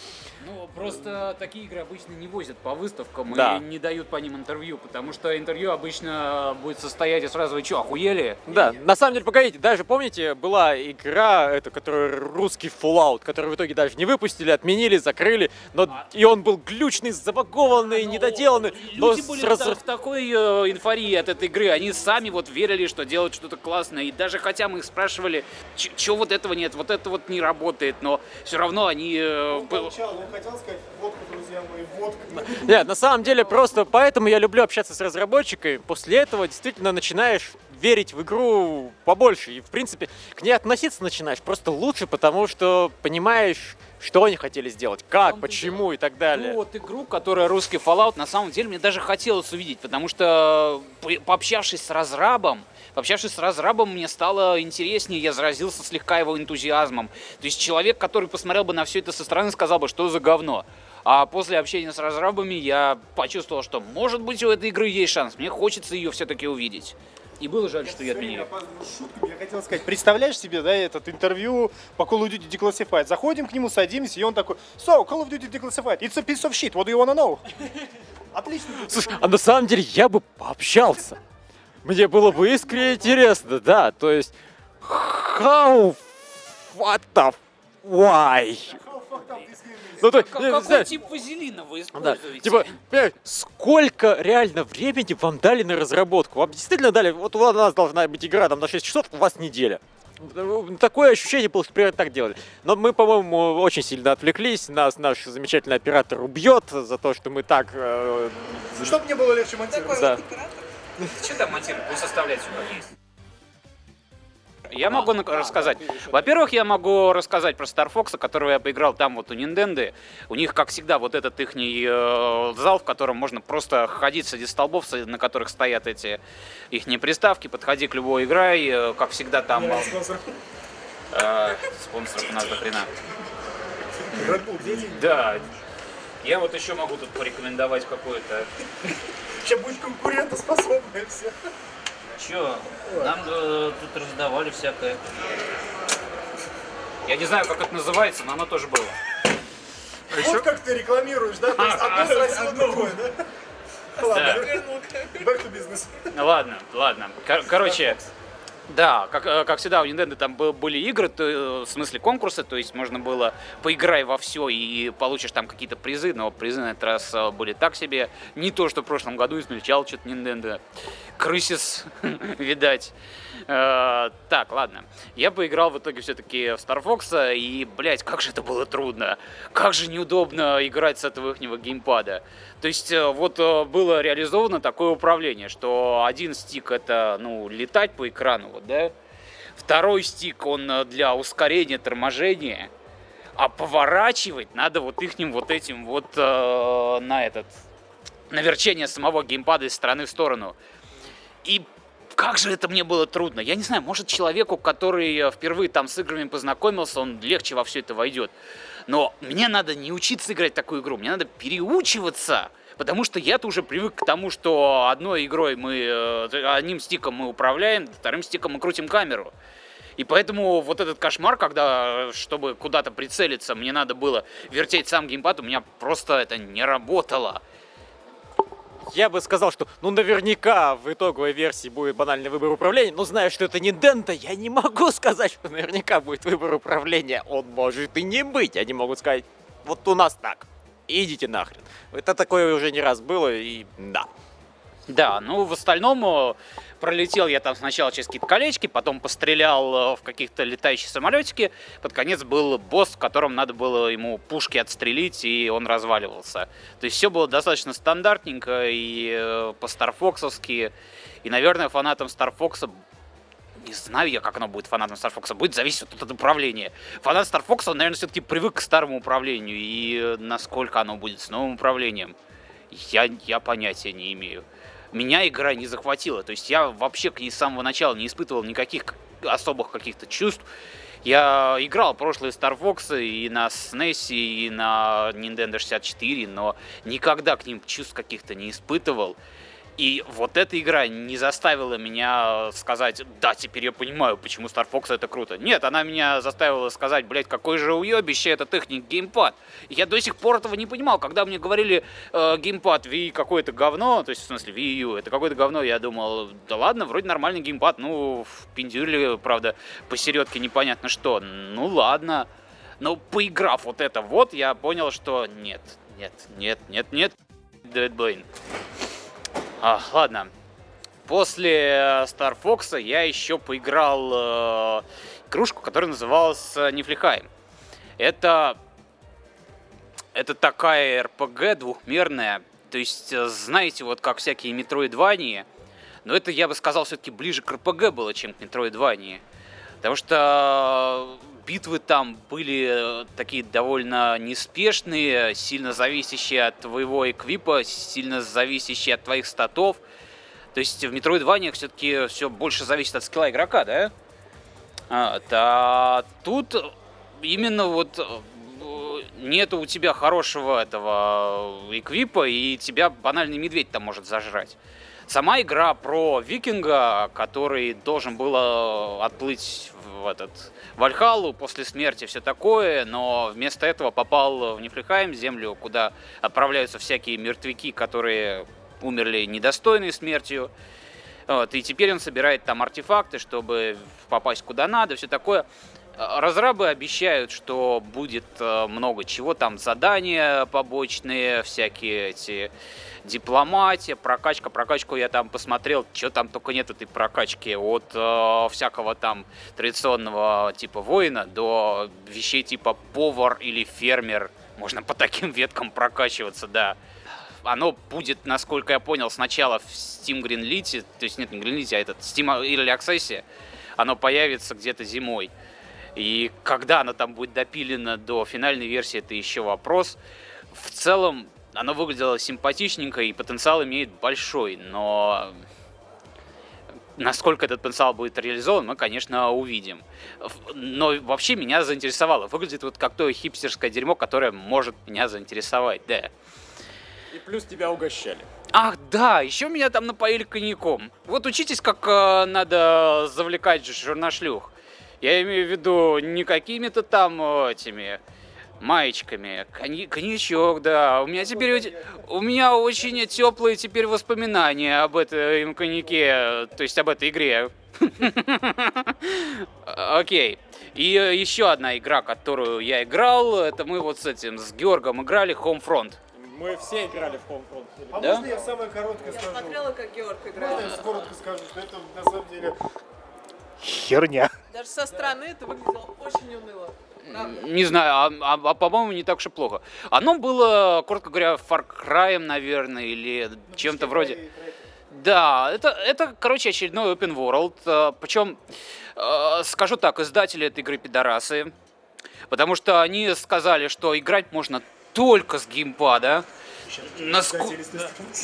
S1: Ну, просто такие игры обычно не возят по выставкам
S4: Да.
S1: и не дают по ним интервью, потому что интервью обычно будет состоять из сразу, вы что, охуели?
S4: Да, на самом деле, погодите, даже помните, была игра, это, которая русский Fallout, который в итоге даже не выпустили, отменили, закрыли, но и он был глючный, забагованный, недоделанный. но
S1: Люди
S4: с
S1: были
S4: раз-
S1: в такой э, эйфории от этой игры, они сами вот верили, что делают что-то классное, и даже хотя мы их спрашивали, что вот этого нет, вот это вот не работает, но все равно они... э,
S2: Он
S1: был-
S2: молчал, он хотел сказать, водка, друзья мои, водка.
S4: Нет, на самом деле просто поэтому я люблю общаться с разработчиками. После этого действительно начинаешь верить в игру побольше. И, в принципе, к ней относиться начинаешь просто лучше, потому что понимаешь, что они хотели сделать, как,
S1: и
S4: почему и так далее.
S1: Ну, вот игру, которая русский Fallout, на самом деле мне даже хотелось увидеть, потому что по- пообщавшись с разрабом, пообщавшись с разрабом, мне стало интереснее, я заразился слегка его энтузиазмом. То есть человек, который посмотрел бы на все это со стороны, сказал бы, что за говно. А после общения с разрабами я почувствовал, что может быть у этой игры есть шанс, мне хочется ее все-таки увидеть. И было жаль, что ее отменили.
S2: Я хотел сказать, представляешь себе, да, этот интервью по Call of Duty Declassified. Заходим к нему, садимся, и он такой, so, Call of Duty Declassified, it's a piece of shit, what do you wanna know? Отлично.
S4: Слушай, а на самом деле я бы пообщался. Мне было бы искренне интересно, да. То есть, how, what the, why? Ну, то, есть,
S1: Как-
S4: не
S1: какой
S4: знаю,
S1: тип вазелина вы
S4: да,
S1: используете?
S4: типа, понимаешь, сколько реально времени вам дали на разработку? Вам действительно дали, вот у нас должна быть игра там на 6 часов, у вас неделя. Такое ощущение было, что примерно так делали. Но мы, по-моему, очень сильно отвлеклись. Нас наш замечательный оператор убьет за то, что мы так... э,
S2: Чтобы мне было легче монтировать.
S4: да.
S1: Что там монтировать? Пусть оставлять все как есть. Я могу рассказать. Во-первых, я могу рассказать про Star Fox, которого я поиграл там вот у Nintendo. У них, как всегда, вот этот их зал, в котором можно просто ходить среди столбов, на которых стоят эти их приставки. Подходи к любой играй, э, как всегда там. э, э, спонсоров у нас до хрена. Да. Я вот еще могу тут порекомендовать какое-то
S2: Сейчас будет конкурентоспособное все.
S1: Че, нам э, тут раздавали всякое. Я не знаю, как это называется, но оно тоже было.
S2: Вот как ты рекламируешь, да? То есть одно сразу другое, да? Ладно, back to business.
S1: Ладно, ладно. Кор- короче, да, как, э, как всегда у Nintendo там был- были игры, то, э, в смысле конкурсы, то есть можно было поиграй во все и получишь там какие-то призы, но призы на этот раз э, были так себе. Не то, что в прошлом году измельчал что-то Nintendo. Крысис, видать. Э, так, ладно. Я поиграл в итоге все-таки в Star Fox, и, блядь, как же это было трудно. Как же неудобно играть с этого ихнего геймпада. То есть э, вот э, было реализовано такое управление, что один стик это, ну, летать по экрану, вот, да? Второй стик, он для ускорения торможения, а поворачивать надо вот ихним вот этим вот э, на этот, на верчение самого геймпада из стороны в сторону. И как же это мне было трудно. Я не знаю, может человеку, который э, впервые там с играми познакомился, он легче во все это войдет. Но мне надо не учиться играть такую игру, мне надо переучиваться. Потому что я-то уже привык к тому, что одной игрой мы, э, одним стиком мы управляем, вторым стиком мы крутим камеру. И поэтому вот этот кошмар, когда, э, чтобы куда-то прицелиться, мне надо было вертеть сам геймпад, у меня просто это не работало.
S4: Я бы сказал, что ну наверняка в итоговой версии будет банальный выбор управления, но зная, что это Nintendo, я не могу сказать, что наверняка будет выбор управления. Он может и не быть. Они могут сказать, вот у нас так. Идите нахрен. Это такое уже не раз было, и да.
S1: Да, ну в остальном э, пролетел я там сначала через какие-то колечки, потом пострелял э, в каких-то летающие самолетики. Под конец был босс, в котором надо было ему пушки отстрелить, и он разваливался. То есть все было достаточно стандартненько и э, по-старфоксовски. И, наверное, фанатам Старфокса не знаю я, как оно будет фанатом Star Fox, будет зависеть от, от управления. Фанат Star Fox, он, наверное, все-таки привык к старому управлению, и э, насколько оно будет с новым управлением, я, я понятия не имею. Меня игра не захватила, то есть я вообще к ней с самого начала не испытывал никаких особых каких-то чувств. Я играл прошлые Star Fox и на SNES, и на Nintendo 64, но никогда к ним чувств каких-то не испытывал. И вот эта игра не заставила меня сказать, да, теперь я понимаю, почему Star Fox это круто. Нет, она меня заставила сказать, блядь, какой же уебище этот их геймпад. Я до сих пор этого не понимал. Когда мне говорили э, геймпад Wii какое-то говно, то есть в смысле Wii U, это какое-то говно, я думал, да ладно, вроде нормальный геймпад, ну, в пиндюле, правда, посередке непонятно что. Ну ладно. Но поиграв вот это вот, я понял, что нет, нет, нет, нет, нет, Dead Blade. А, ладно. После э, Star Fox я еще поиграл э, игрушку, которая называлась э, Нефлихай. Это это такая РПГ двухмерная. То есть, э, знаете, вот как всякие метроидвании, Но это, я бы сказал, все-таки ближе к РПГ было, чем к Metroidvania. Потому что битвы там были такие довольно неспешные, сильно зависящие от твоего эквипа, сильно зависящие от твоих статов. То есть в Metroidvania все-таки все больше зависит от скилла игрока, да? А, да, тут именно вот э, нету у тебя хорошего этого эквипа, и тебя банальный медведь там может зажрать. Сама игра про викинга, который должен был э, отплыть в этот Вальхалу после смерти, все такое, но вместо этого попал в Нифлихайм, землю, куда отправляются всякие мертвяки, которые умерли недостойной смертью. Вот, и теперь он собирает там артефакты, чтобы попасть куда надо, все такое. Разрабы обещают, что будет э, много чего, там задания побочные, всякие эти дипломатия, прокачка. Прокачку я там посмотрел, что там только нет этой прокачки. От э, всякого там традиционного типа воина до вещей типа повар или фермер. Можно по таким веткам прокачиваться, да. Оно будет, насколько я понял, сначала в Steam Greenlit, то есть нет, не Greenlit, а этот Steam Early Access. Оно появится где-то зимой. И когда она там будет допилена до финальной версии, это еще вопрос. В целом, оно выглядело симпатичненько и потенциал имеет большой, но насколько этот потенциал будет реализован, мы, конечно, увидим. Но вообще меня заинтересовало. Выглядит вот как то хипстерское дерьмо, которое может меня заинтересовать, да.
S4: И плюс тебя угощали.
S1: Ах, да, еще меня там напоили коньяком. Вот учитесь, как э, надо завлекать журнашлюх. Я имею в виду не какими-то там э, этими маечками. Конь... Коньячок, да. У меня теперь у меня очень теплые теперь воспоминания об этом коньяке, то есть об этой игре. Окей. И э, еще одна игра, которую я играл, это мы вот с этим, с Георгом играли Homefront.
S4: Мы все играли в Homefront.
S2: А
S1: Да?
S2: можно я самое короткое
S3: Я
S2: скажу?
S3: смотрела, как Георг
S2: Можно
S3: играл.
S2: я коротко скажу, что это на самом деле херня.
S3: Даже со стороны это выглядело очень уныло. Правда.
S1: Не знаю, а, а- а, по-моему, не так уж и плохо. Оно было, коротко говоря, Far Cry, наверное, или чем-то вроде... Да, это, это, короче, очередной open world. Причем, э, скажу так, издатели этой игры пидорасы. Потому что они сказали, что играть можно только с геймпада. Наско-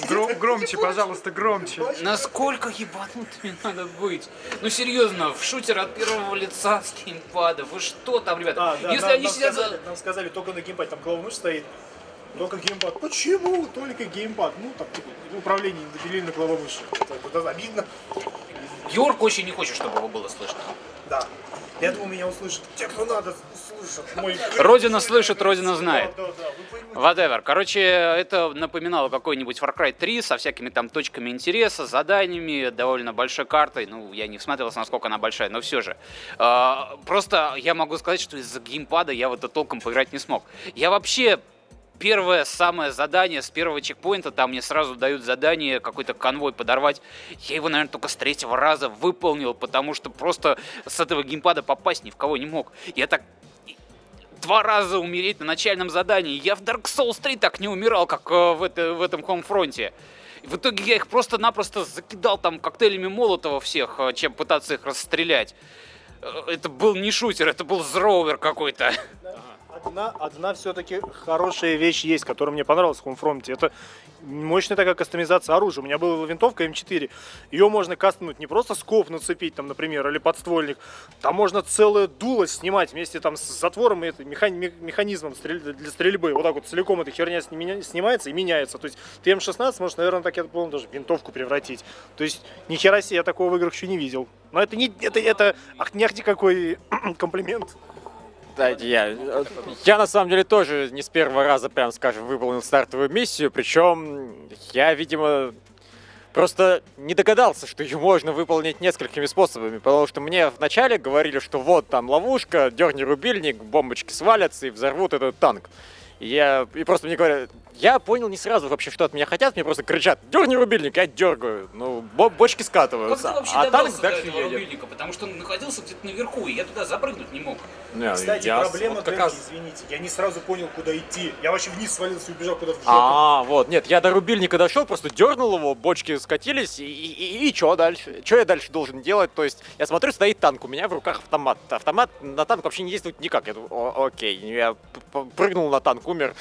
S5: Гром- громче, пожалуйста, громче.
S1: Насколько ебанутыми надо быть? Ну серьезно, в шутер от первого лица с геймпада. Вы что там, ребята?
S2: А, да,
S1: Если
S2: нам,
S1: они
S2: нам
S1: сидят за...
S2: сказали, нам сказали, только на геймпаде, там головной стоит. Только геймпад. Почему только геймпад? Ну, там, типа, управление не допилили на головой мыши. Это, это обидно.
S1: Георг очень не хочет, чтобы его было слышно.
S2: Да. Я думаю, меня услышат. Те, кто надо, услышат. Мой
S1: Родина слышит, Родина знает.
S2: Да, да.
S1: Whatever. Короче, это напоминало какой-нибудь Far Cry 3 со всякими там точками интереса, заданиями, довольно большой картой. Ну, я не всматривался, насколько она большая, но все же. А, Просто я могу сказать, что из-за геймпада я в это толком поиграть не смог. Я вообще первое самое задание с первого чекпоинта, там мне сразу дают задание какой-то конвой подорвать. Я его, наверное, только с третьего раза выполнил, потому что просто с этого геймпада попасть ни в кого не мог. Я так два раза умереть на начальном задании. Я в Dark Souls 3 так не умирал, как э, в, это- в этом Homefront. В итоге я их просто-напросто закидал там коктейлями Молотова всех, э, чем пытаться их расстрелять. Э, Это был не шутер, это был зроувер какой-то.
S2: Одна, одна все-таки хорошая вещь есть, которая мне понравилась в Homefront. Это мощная такая кастомизация оружия. У меня была винтовка М4. Ее можно кастомнуть не просто скоп нацепить, там, например, или подствольник. Там можно целое дуло снимать вместе там с затвором и это, механи- ме- механизмом для стрельбы. Вот так вот целиком эта херня сни- снимается и меняется. То есть ты М16 можешь, наверное, так я помню, даже винтовку превратить. То есть ни хера себе я такого в играх еще не видел. Но это не это, это ах, не какой комплимент.
S4: Дайте я. Я на самом деле тоже не с первого раза, прям скажем, выполнил стартовую миссию. Причем я, видимо, просто не догадался, что ее можно выполнить несколькими способами. Потому что мне вначале говорили, что вот там ловушка, дерни рубильник, бомбочки свалятся и взорвут этот танк. И я, и просто мне говорят, я понял не сразу вообще, что от меня хотят, мне просто кричат, дерни рубильник, я дергаю, ну, бо- бочки
S1: Как
S4: скатываются,
S1: ты вообще
S4: а танк
S1: добрался до этого
S4: едет.
S1: рубильника? Потому что он находился где-то наверху, и я туда запрыгнуть не мог.
S4: Не,
S2: Кстати,
S4: я
S2: проблема
S4: вот как
S2: дырки,
S4: раз-
S2: извините. Я не сразу понял, куда идти. Я вообще вниз свалился и убежал куда-то в жопу.
S4: А, вот, нет, я до рубильника дошел, просто дернул его, бочки скатились, и, и, и, что дальше? Что я дальше должен делать? То есть, я смотрю, стоит танк, у меня в руках автомат. Автомат на танк вообще не действует никак. Я думаю, «О, окей, я прыгнул на танк, умер,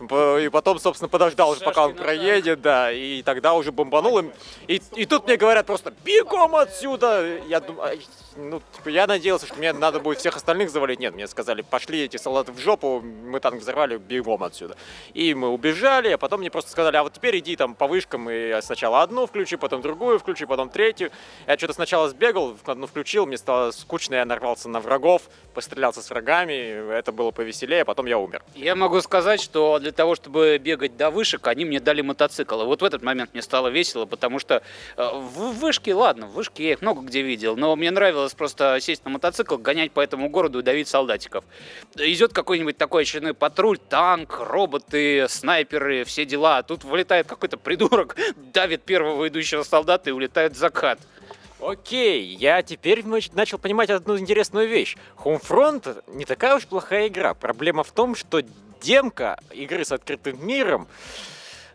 S4: и потом, собственно, подождал, уже, пока он
S1: на
S4: проедет, да, и тогда уже бомбанул им. И, и тут мне говорят просто, бегом отсюда! Я думаю, ну, типа, я надеялся, что мне надо будет всех остальных завалить. Нет, мне сказали, пошли эти солдаты в жопу, мы танк взорвали, бегом отсюда. И мы убежали, а потом мне просто сказали, а вот теперь иди там по вышкам и сначала одну включи, потом другую включи, потом третью. Я что-то сначала сбегал, одну включил, мне стало скучно, я нарвался на врагов, пострелялся с врагами, это было повеселее, а потом я умер.
S1: Я могу сказать, что для того, чтобы бегать до вышек, они мне дали мотоцикл. И вот в этот момент мне стало весело, потому что э, в вышке, ладно, в вышке я их много где видел, но мне нравилось просто сесть на мотоцикл, гонять по этому городу и давить солдатиков. Идет какой-нибудь такой очередной патруль, танк, роботы, снайперы, все дела. А тут вылетает какой-то придурок, давит первого идущего солдата и улетает в закат.
S4: Окей, я теперь нач- начал понимать одну интересную вещь. Homefront не такая уж плохая игра. Проблема в том, что демка игры с открытым миром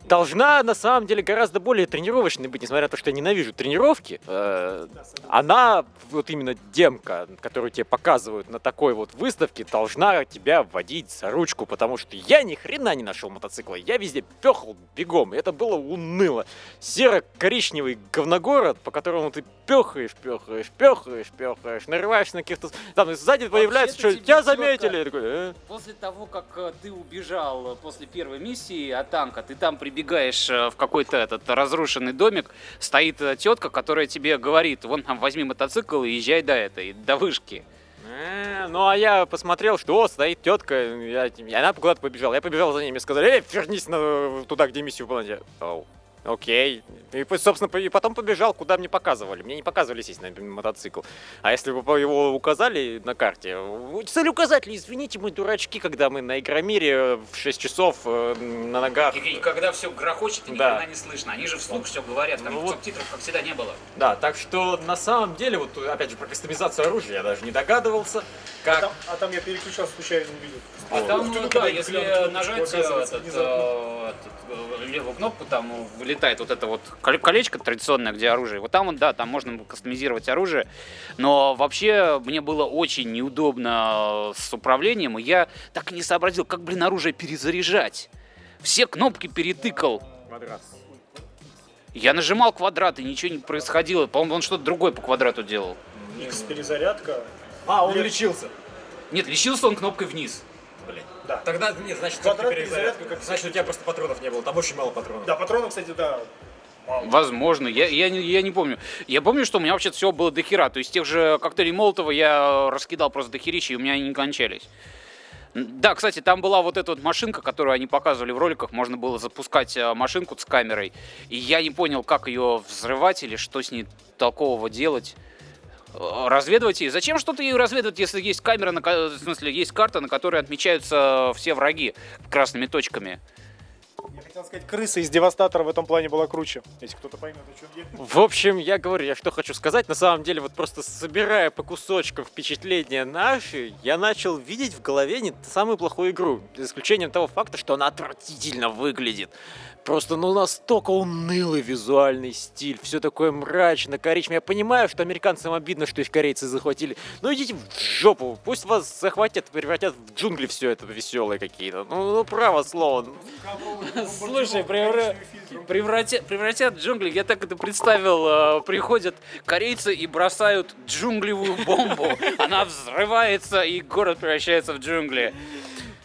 S4: должна на самом деле гораздо более тренировочной быть, несмотря на то, что я ненавижу тренировки. Э, Она, вот именно демка, которую тебе показывают на такой вот выставке, должна тебя вводить за ручку, потому что я ни хрена не нашел мотоцикла. Я везде пехал бегом, и это было уныло. Серо-коричневый говногород, по которому ты пехаешь, пехаешь, пехаешь, пехаешь, нарываешься на каких-то... Там сзади появляется, что тебя заметили. Такой, «Э?»
S1: После того, как э, ты убежал э, после первой миссии от танка, ты там прибегаешь э, в какой-то этот разрушенный домик, стоит э, тетка, которая тебе говорит, вон там возьми мотоцикл и езжай до этой, до вышки.
S4: Э, Ну, а я посмотрел, что стоит тетка, я- она куда-то побежала. Я побежал за ними, сказали, эй, вернись на- туда, где миссию «Оу, Окей. И, собственно, и потом побежал, куда мне показывали. Мне не показывали сесть на мотоцикл. А если бы его указали на карте, «У- цель указателя, извините, мы дурачки, когда мы на Игромире в 6 часов э, на ногах.
S1: И, и когда все грохочет, и ни
S4: Да.
S1: не слышно. Они же вслух все говорят, там
S4: Ну вот.
S1: субтитров, как всегда, не было.
S4: Да, так что на самом деле, вот опять же про кастомизацию оружия я даже не догадывался.
S2: А
S4: Как
S2: там, а там я переключал, случайно увидел.
S1: А там, ну, да, если нажать
S2: оказывается,
S1: этот, э, этот, э, левую кнопку, там э, вылетает вот это вот коле- колечко традиционное, где оружие. Вот там, вот, да, там можно кастомизировать оружие. Но вообще мне было очень неудобно э, с управлением, и я так и не сообразил, как, блин, оружие перезаряжать. Все кнопки перетыкал.
S4: квадрат.
S1: Я нажимал квадрат, и ничего не происходило. По-моему, он что-то другое по квадрату делал.
S2: X перезарядка.
S4: А, он
S2: Лев-
S4: лечился.
S1: Нет, лечился он кнопкой вниз.
S2: Да.
S4: Тогда нет, значит,
S2: Квадрат
S4: перезарядка.
S2: перезарядка, как
S4: Значит, у тебя просто патронов не было. Там очень мало патронов.
S2: Да, патронов, кстати, да.
S1: Возможно, я, я, не, я не помню. Я помню, что у меня вообще всего было до хера. То есть тех же коктейлей Молотова я раскидал просто до херища, и у меня они не кончались. Да, кстати, там была вот эта вот машинка, которую они показывали в роликах. Можно было запускать э, машинку с камерой. И я не понял, как ее взрывать или что с ней толкового делать. Разведывать ее. Зачем что-то ее разведывать, если есть камера, на, в смысле, есть карта, на которой отмечаются все враги красными точками?
S2: Я хотел сказать, крыса из Девастатора в этом плане была круче. Если кто-то поймет, о чем я.
S4: В общем, я говорю, я что хочу сказать, на самом деле, вот просто собирая по кусочкам впечатления наши, я начал видеть в голове не самую плохую игру, за исключением того факта, что она отвратительно выглядит. Просто, ну, настолько унылый визуальный стиль, все такое мрачно, коричневое. Я понимаю, что американцам обидно, что их корейцы захватили. Ну, идите в жопу, пусть вас захватят, превратят в джунгли все это веселые какие-то. Ну, ну, право слово.
S1: Слушай, превра- превратят, превратят джунгли, я так это представил, э, приходят корейцы и бросают джунглевую бомбу, она взрывается и город превращается в джунгли.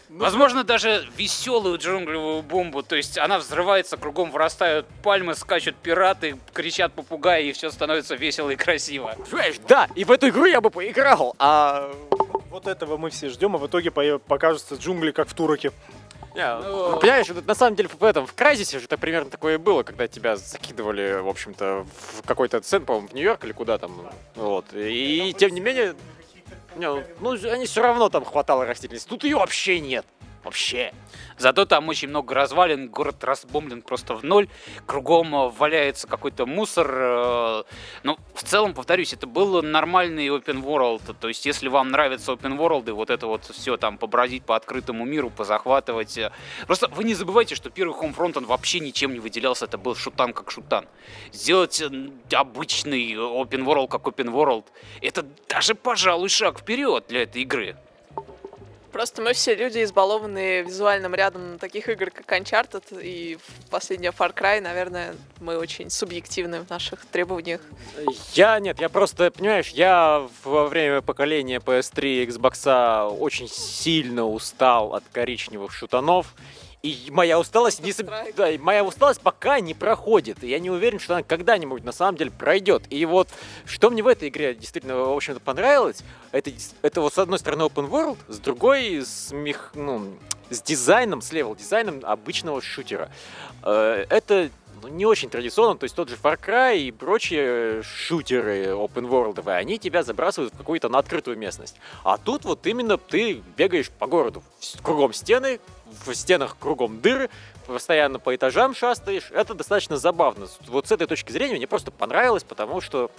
S1: Возможно, даже веселую джунглевую бомбу, то есть она взрывается, кругом вырастают пальмы, скачут пираты, кричат попугаи, и все становится весело и красиво.
S4: Понимаешь, да, и в эту игру я бы поиграл, а
S2: Вот этого мы все ждем, а в итоге по- покажутся джунгли, как в Туроке.
S4: Не,
S1: Ну,
S4: понимаешь, вот на самом деле в этом, в Крайзисе же это примерно такое и было, когда тебя закидывали, в общем-то, в какой-то центр, по-моему, в Нью-Йорк или куда там, вот. И тем не менее, не, ну, они все равно там хватало растительности. Тут ее вообще нет.
S1: Вообще. Зато там очень много развалин, город разбомблен просто в ноль, кругом э, валяется какой-то мусор. э, Ну, в целом, повторюсь, это был нормальный open world. То есть, если вам нравятся open world, и вот это вот все там побродить по открытому миру, позахватывать. э, Просто вы не забывайте, что первый Homefront, он вообще ничем не выделялся, это был шутан как шутан. Сделать обычный open world как open world, это даже, пожалуй, шаг вперед для этой игры.
S3: Просто мы все люди, избалованные визуальным рядом таких игр, как Uncharted и последняя Far Cry, наверное, мы очень субъективны в наших требованиях.
S4: Я нет, я просто, понимаешь, я во время поколения PS3 и Xbox очень сильно устал от коричневых шутанов. И моя усталость не да, моя усталость пока не проходит. И я не уверен, что она когда-нибудь на самом деле пройдет. И вот что мне в этой игре действительно, в общем-то, понравилось, это, это вот с одной стороны open world, с другой с, мех- ну, с дизайном, с level дизайном обычного шутера. Э, Это ну, не очень традиционно, то есть тот же Far Cry и прочие шутеры open world, они тебя забрасывают в какую-то на открытую местность. А тут вот именно ты бегаешь по городу, кругом стены, в стенах кругом дыры, постоянно по этажам шастаешь. Это достаточно забавно. Вот с этой точки зрения мне просто понравилось, потому что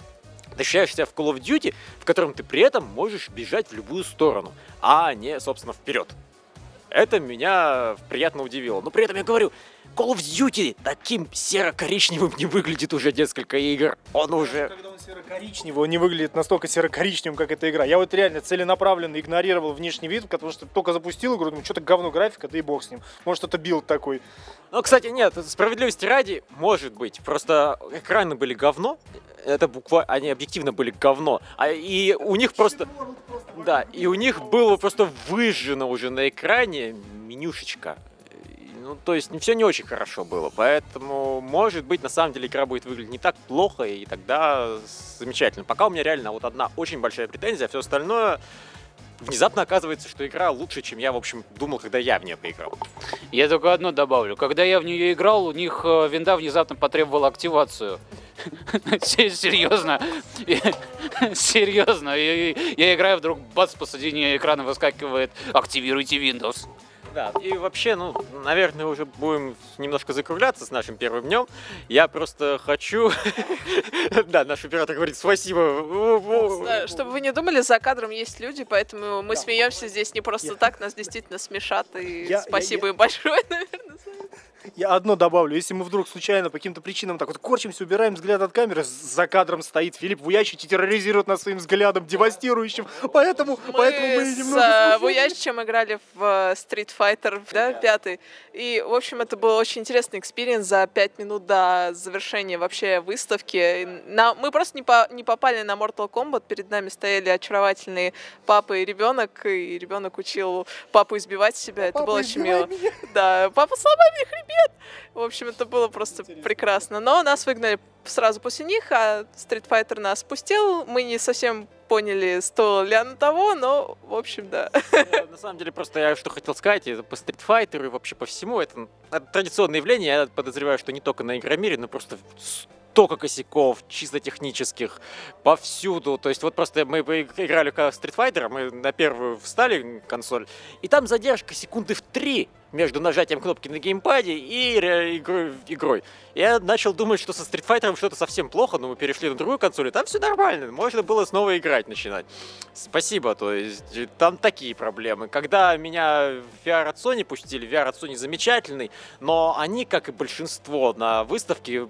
S4: ты ощущаешь себя в Call of Duty, в котором ты при этом можешь бежать в любую сторону, а не, собственно, вперед. Это меня приятно удивило. Но при этом я говорю, Call of Duty таким серо-коричневым не выглядит уже несколько игр. Он уже...
S2: Когда он серо-коричневый, он не выглядит настолько серо-коричневым, как эта игра. Я вот реально целенаправленно игнорировал внешний вид, потому что только запустил игру, ну что-то говно графика, да и бог с ним. Может это build такой.
S4: Ну, кстати, нет, справедливости ради, может быть. Просто экраны были говно. Это буквально, они объективно были говно. А, и у них просто... Да, и у них было просто выжжено уже на экране менюшечка. Ну, то есть все не очень хорошо было, поэтому, может быть, на самом деле игра будет выглядеть не так плохо, и тогда замечательно. Пока у меня реально вот одна очень большая претензия, а все остальное внезапно оказывается, что игра лучше, чем я, в общем, думал, когда я в нее поиграл.
S1: Я только одно добавлю. Когда я в нее играл, у них э, винда внезапно потребовала активацию. Се- Серьезно. Серьезно. Я играю, вдруг бац, посадине экрана выскакивает «Активируйте Windows».
S4: Да, и вообще, ну, наверное, уже будем немножко закругляться с нашим первым днем. Я просто хочу... Да, наш оператор говорит спасибо.
S3: Чтобы вы не думали, за кадром есть люди, поэтому мы смеемся здесь не просто так, нас действительно смешат, и спасибо им большое, наверное.
S2: Я одно добавлю. Если мы вдруг случайно по каким-то причинам так вот корчимся, убираем взгляд от камеры, за кадром стоит Филипп Вуящич и терроризирует нас своим взглядом девастирующим. Поэтому, поэтому мы
S3: Мы с
S2: немного...
S3: э,
S2: смущены.
S3: Вуящичем играли в э, Street Fighter, да, пятый. И, в общем, это был очень интересный experience за пять минут до завершения вообще выставки. На- мы просто не, по- не попали на Mortal Kombat. Перед нами стояли очаровательные папа и ребенок, и ребенок учил папу избивать себя. это
S2: Папа,
S3: было очень мило.
S2: меня.
S3: Да, папа сломай мне хребет! В общем, это было просто прекрасно. Но нас выгнали сразу после них, а Street Fighter нас спустил. Мы не совсем поняли, стоило ли оно того, но, в общем, да.
S4: Ну, На самом деле, просто я что хотел сказать, это по Street Fighter и вообще по всему, это, это традиционное явление, я подозреваю, что не только на Игромире, но просто столько косяков, чисто технических, повсюду. То есть вот просто мы играли в Street Fighter, мы на первую встали консоль, и там задержка секунды в три между нажатием кнопки на геймпаде и игрой. Я начал думать, что со Street Fighter что-то совсем плохо, но мы перешли на другую консоль, и там все нормально, можно было снова играть начинать. Спасибо, то есть э, там такие проблемы. Когда меня в VR от Sony пустили, VR от Sony замечательный, но они, как и большинство на выставке,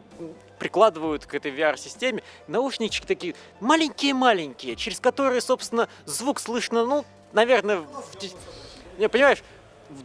S4: прикладывают к этой VR-системе наушнички такие маленькие-маленькие, через которые, собственно, звук слышно, ну, наверное, в не, понимаешь,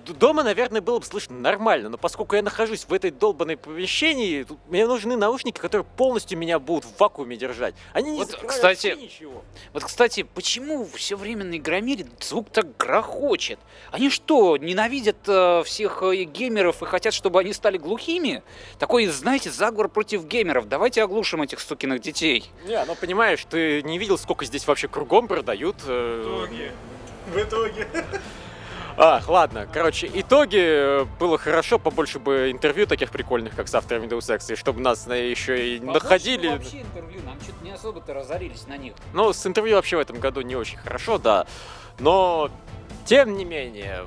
S4: дома, наверное, было бы слышно нормально, но поскольку я нахожусь в этой долбанной помещении, тут мне нужны наушники, которые полностью меня будут в вакууме держать. Они не
S1: Вот,
S4: закрывают
S1: кстати,
S4: ничего.
S1: Вот, кстати, почему все время на Игромире звук так грохочет? Они что, ненавидят э, всех э, геймеров и хотят, чтобы они стали глухими? Такой, знаете, заговор против геймеров. Давайте оглушим этих сукиных детей.
S4: Не, ну понимаешь, ты не видел, сколько здесь вообще кругом продают. э,
S2: В итоге.
S4: Ах, ладно, короче, итоги э, было хорошо, побольше бы интервью таких прикольных, как с авторами Deus Ex, и чтобы нас на- еще и находили.
S1: вообще интервью, нам что-то не особо-то разорились на них.
S4: Ну, с интервью вообще в этом году не очень хорошо, да. Но, тем не менее,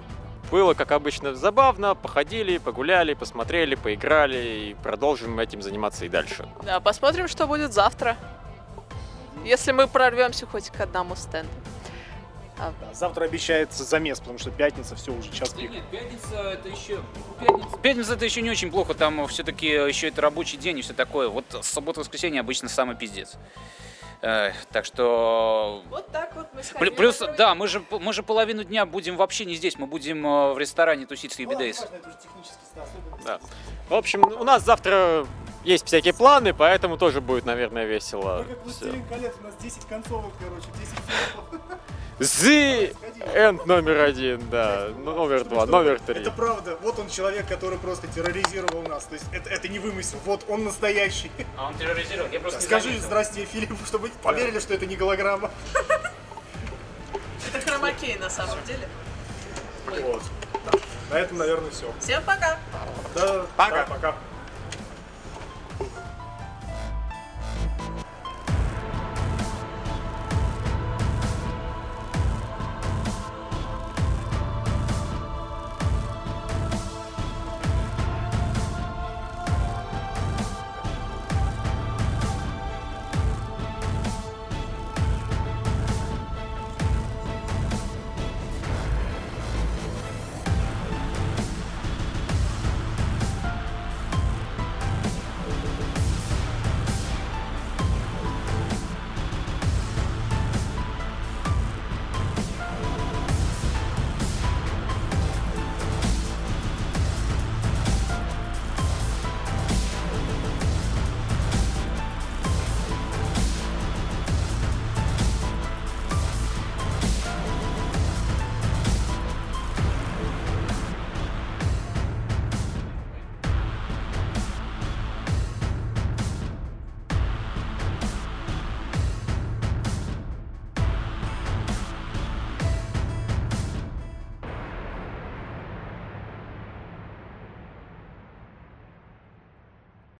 S4: Было, как обычно, забавно. Походили, погуляли, посмотрели, поиграли и продолжим этим заниматься и дальше.
S3: Да, посмотрим, что будет завтра. Если мы прорвемся хоть к одному стенду.
S2: Да, Завтра обещается замес, потому что пятница, все, уже час
S1: Да
S2: пик.
S1: нет, пятница это еще... Пятница, пятница это еще не очень плохо, там все-таки еще это рабочий день и все такое. Вот суббота-воскресенье обычно самый пиздец. Э, так что...
S3: Вот так вот мы
S1: Плю- Плюс, да, мы же, мы же половину дня будем вообще не здесь, мы будем э, в ресторане тусить с Юбидейс.
S4: Да. В общем, у нас завтра есть всякие планы, поэтому тоже будет, наверное, весело. Всё.
S2: колец, у нас 10 концовок, короче, 10 фильмов.
S4: The End номер один, да. Ну, Номер два, номер три.
S2: Это правда. Вот он человек, который просто терроризировал нас. То есть это, это не вымысел. Вот он настоящий.
S1: А он терроризировал, я просто
S2: Скажи здрасте Филиппу, чтобы поверили, что это не голограмма.
S3: Это хромакей на самом деле.
S2: Вот. На этом, наверное, все.
S3: Всем пока!
S2: Да,
S4: Пока.
S2: да, пока.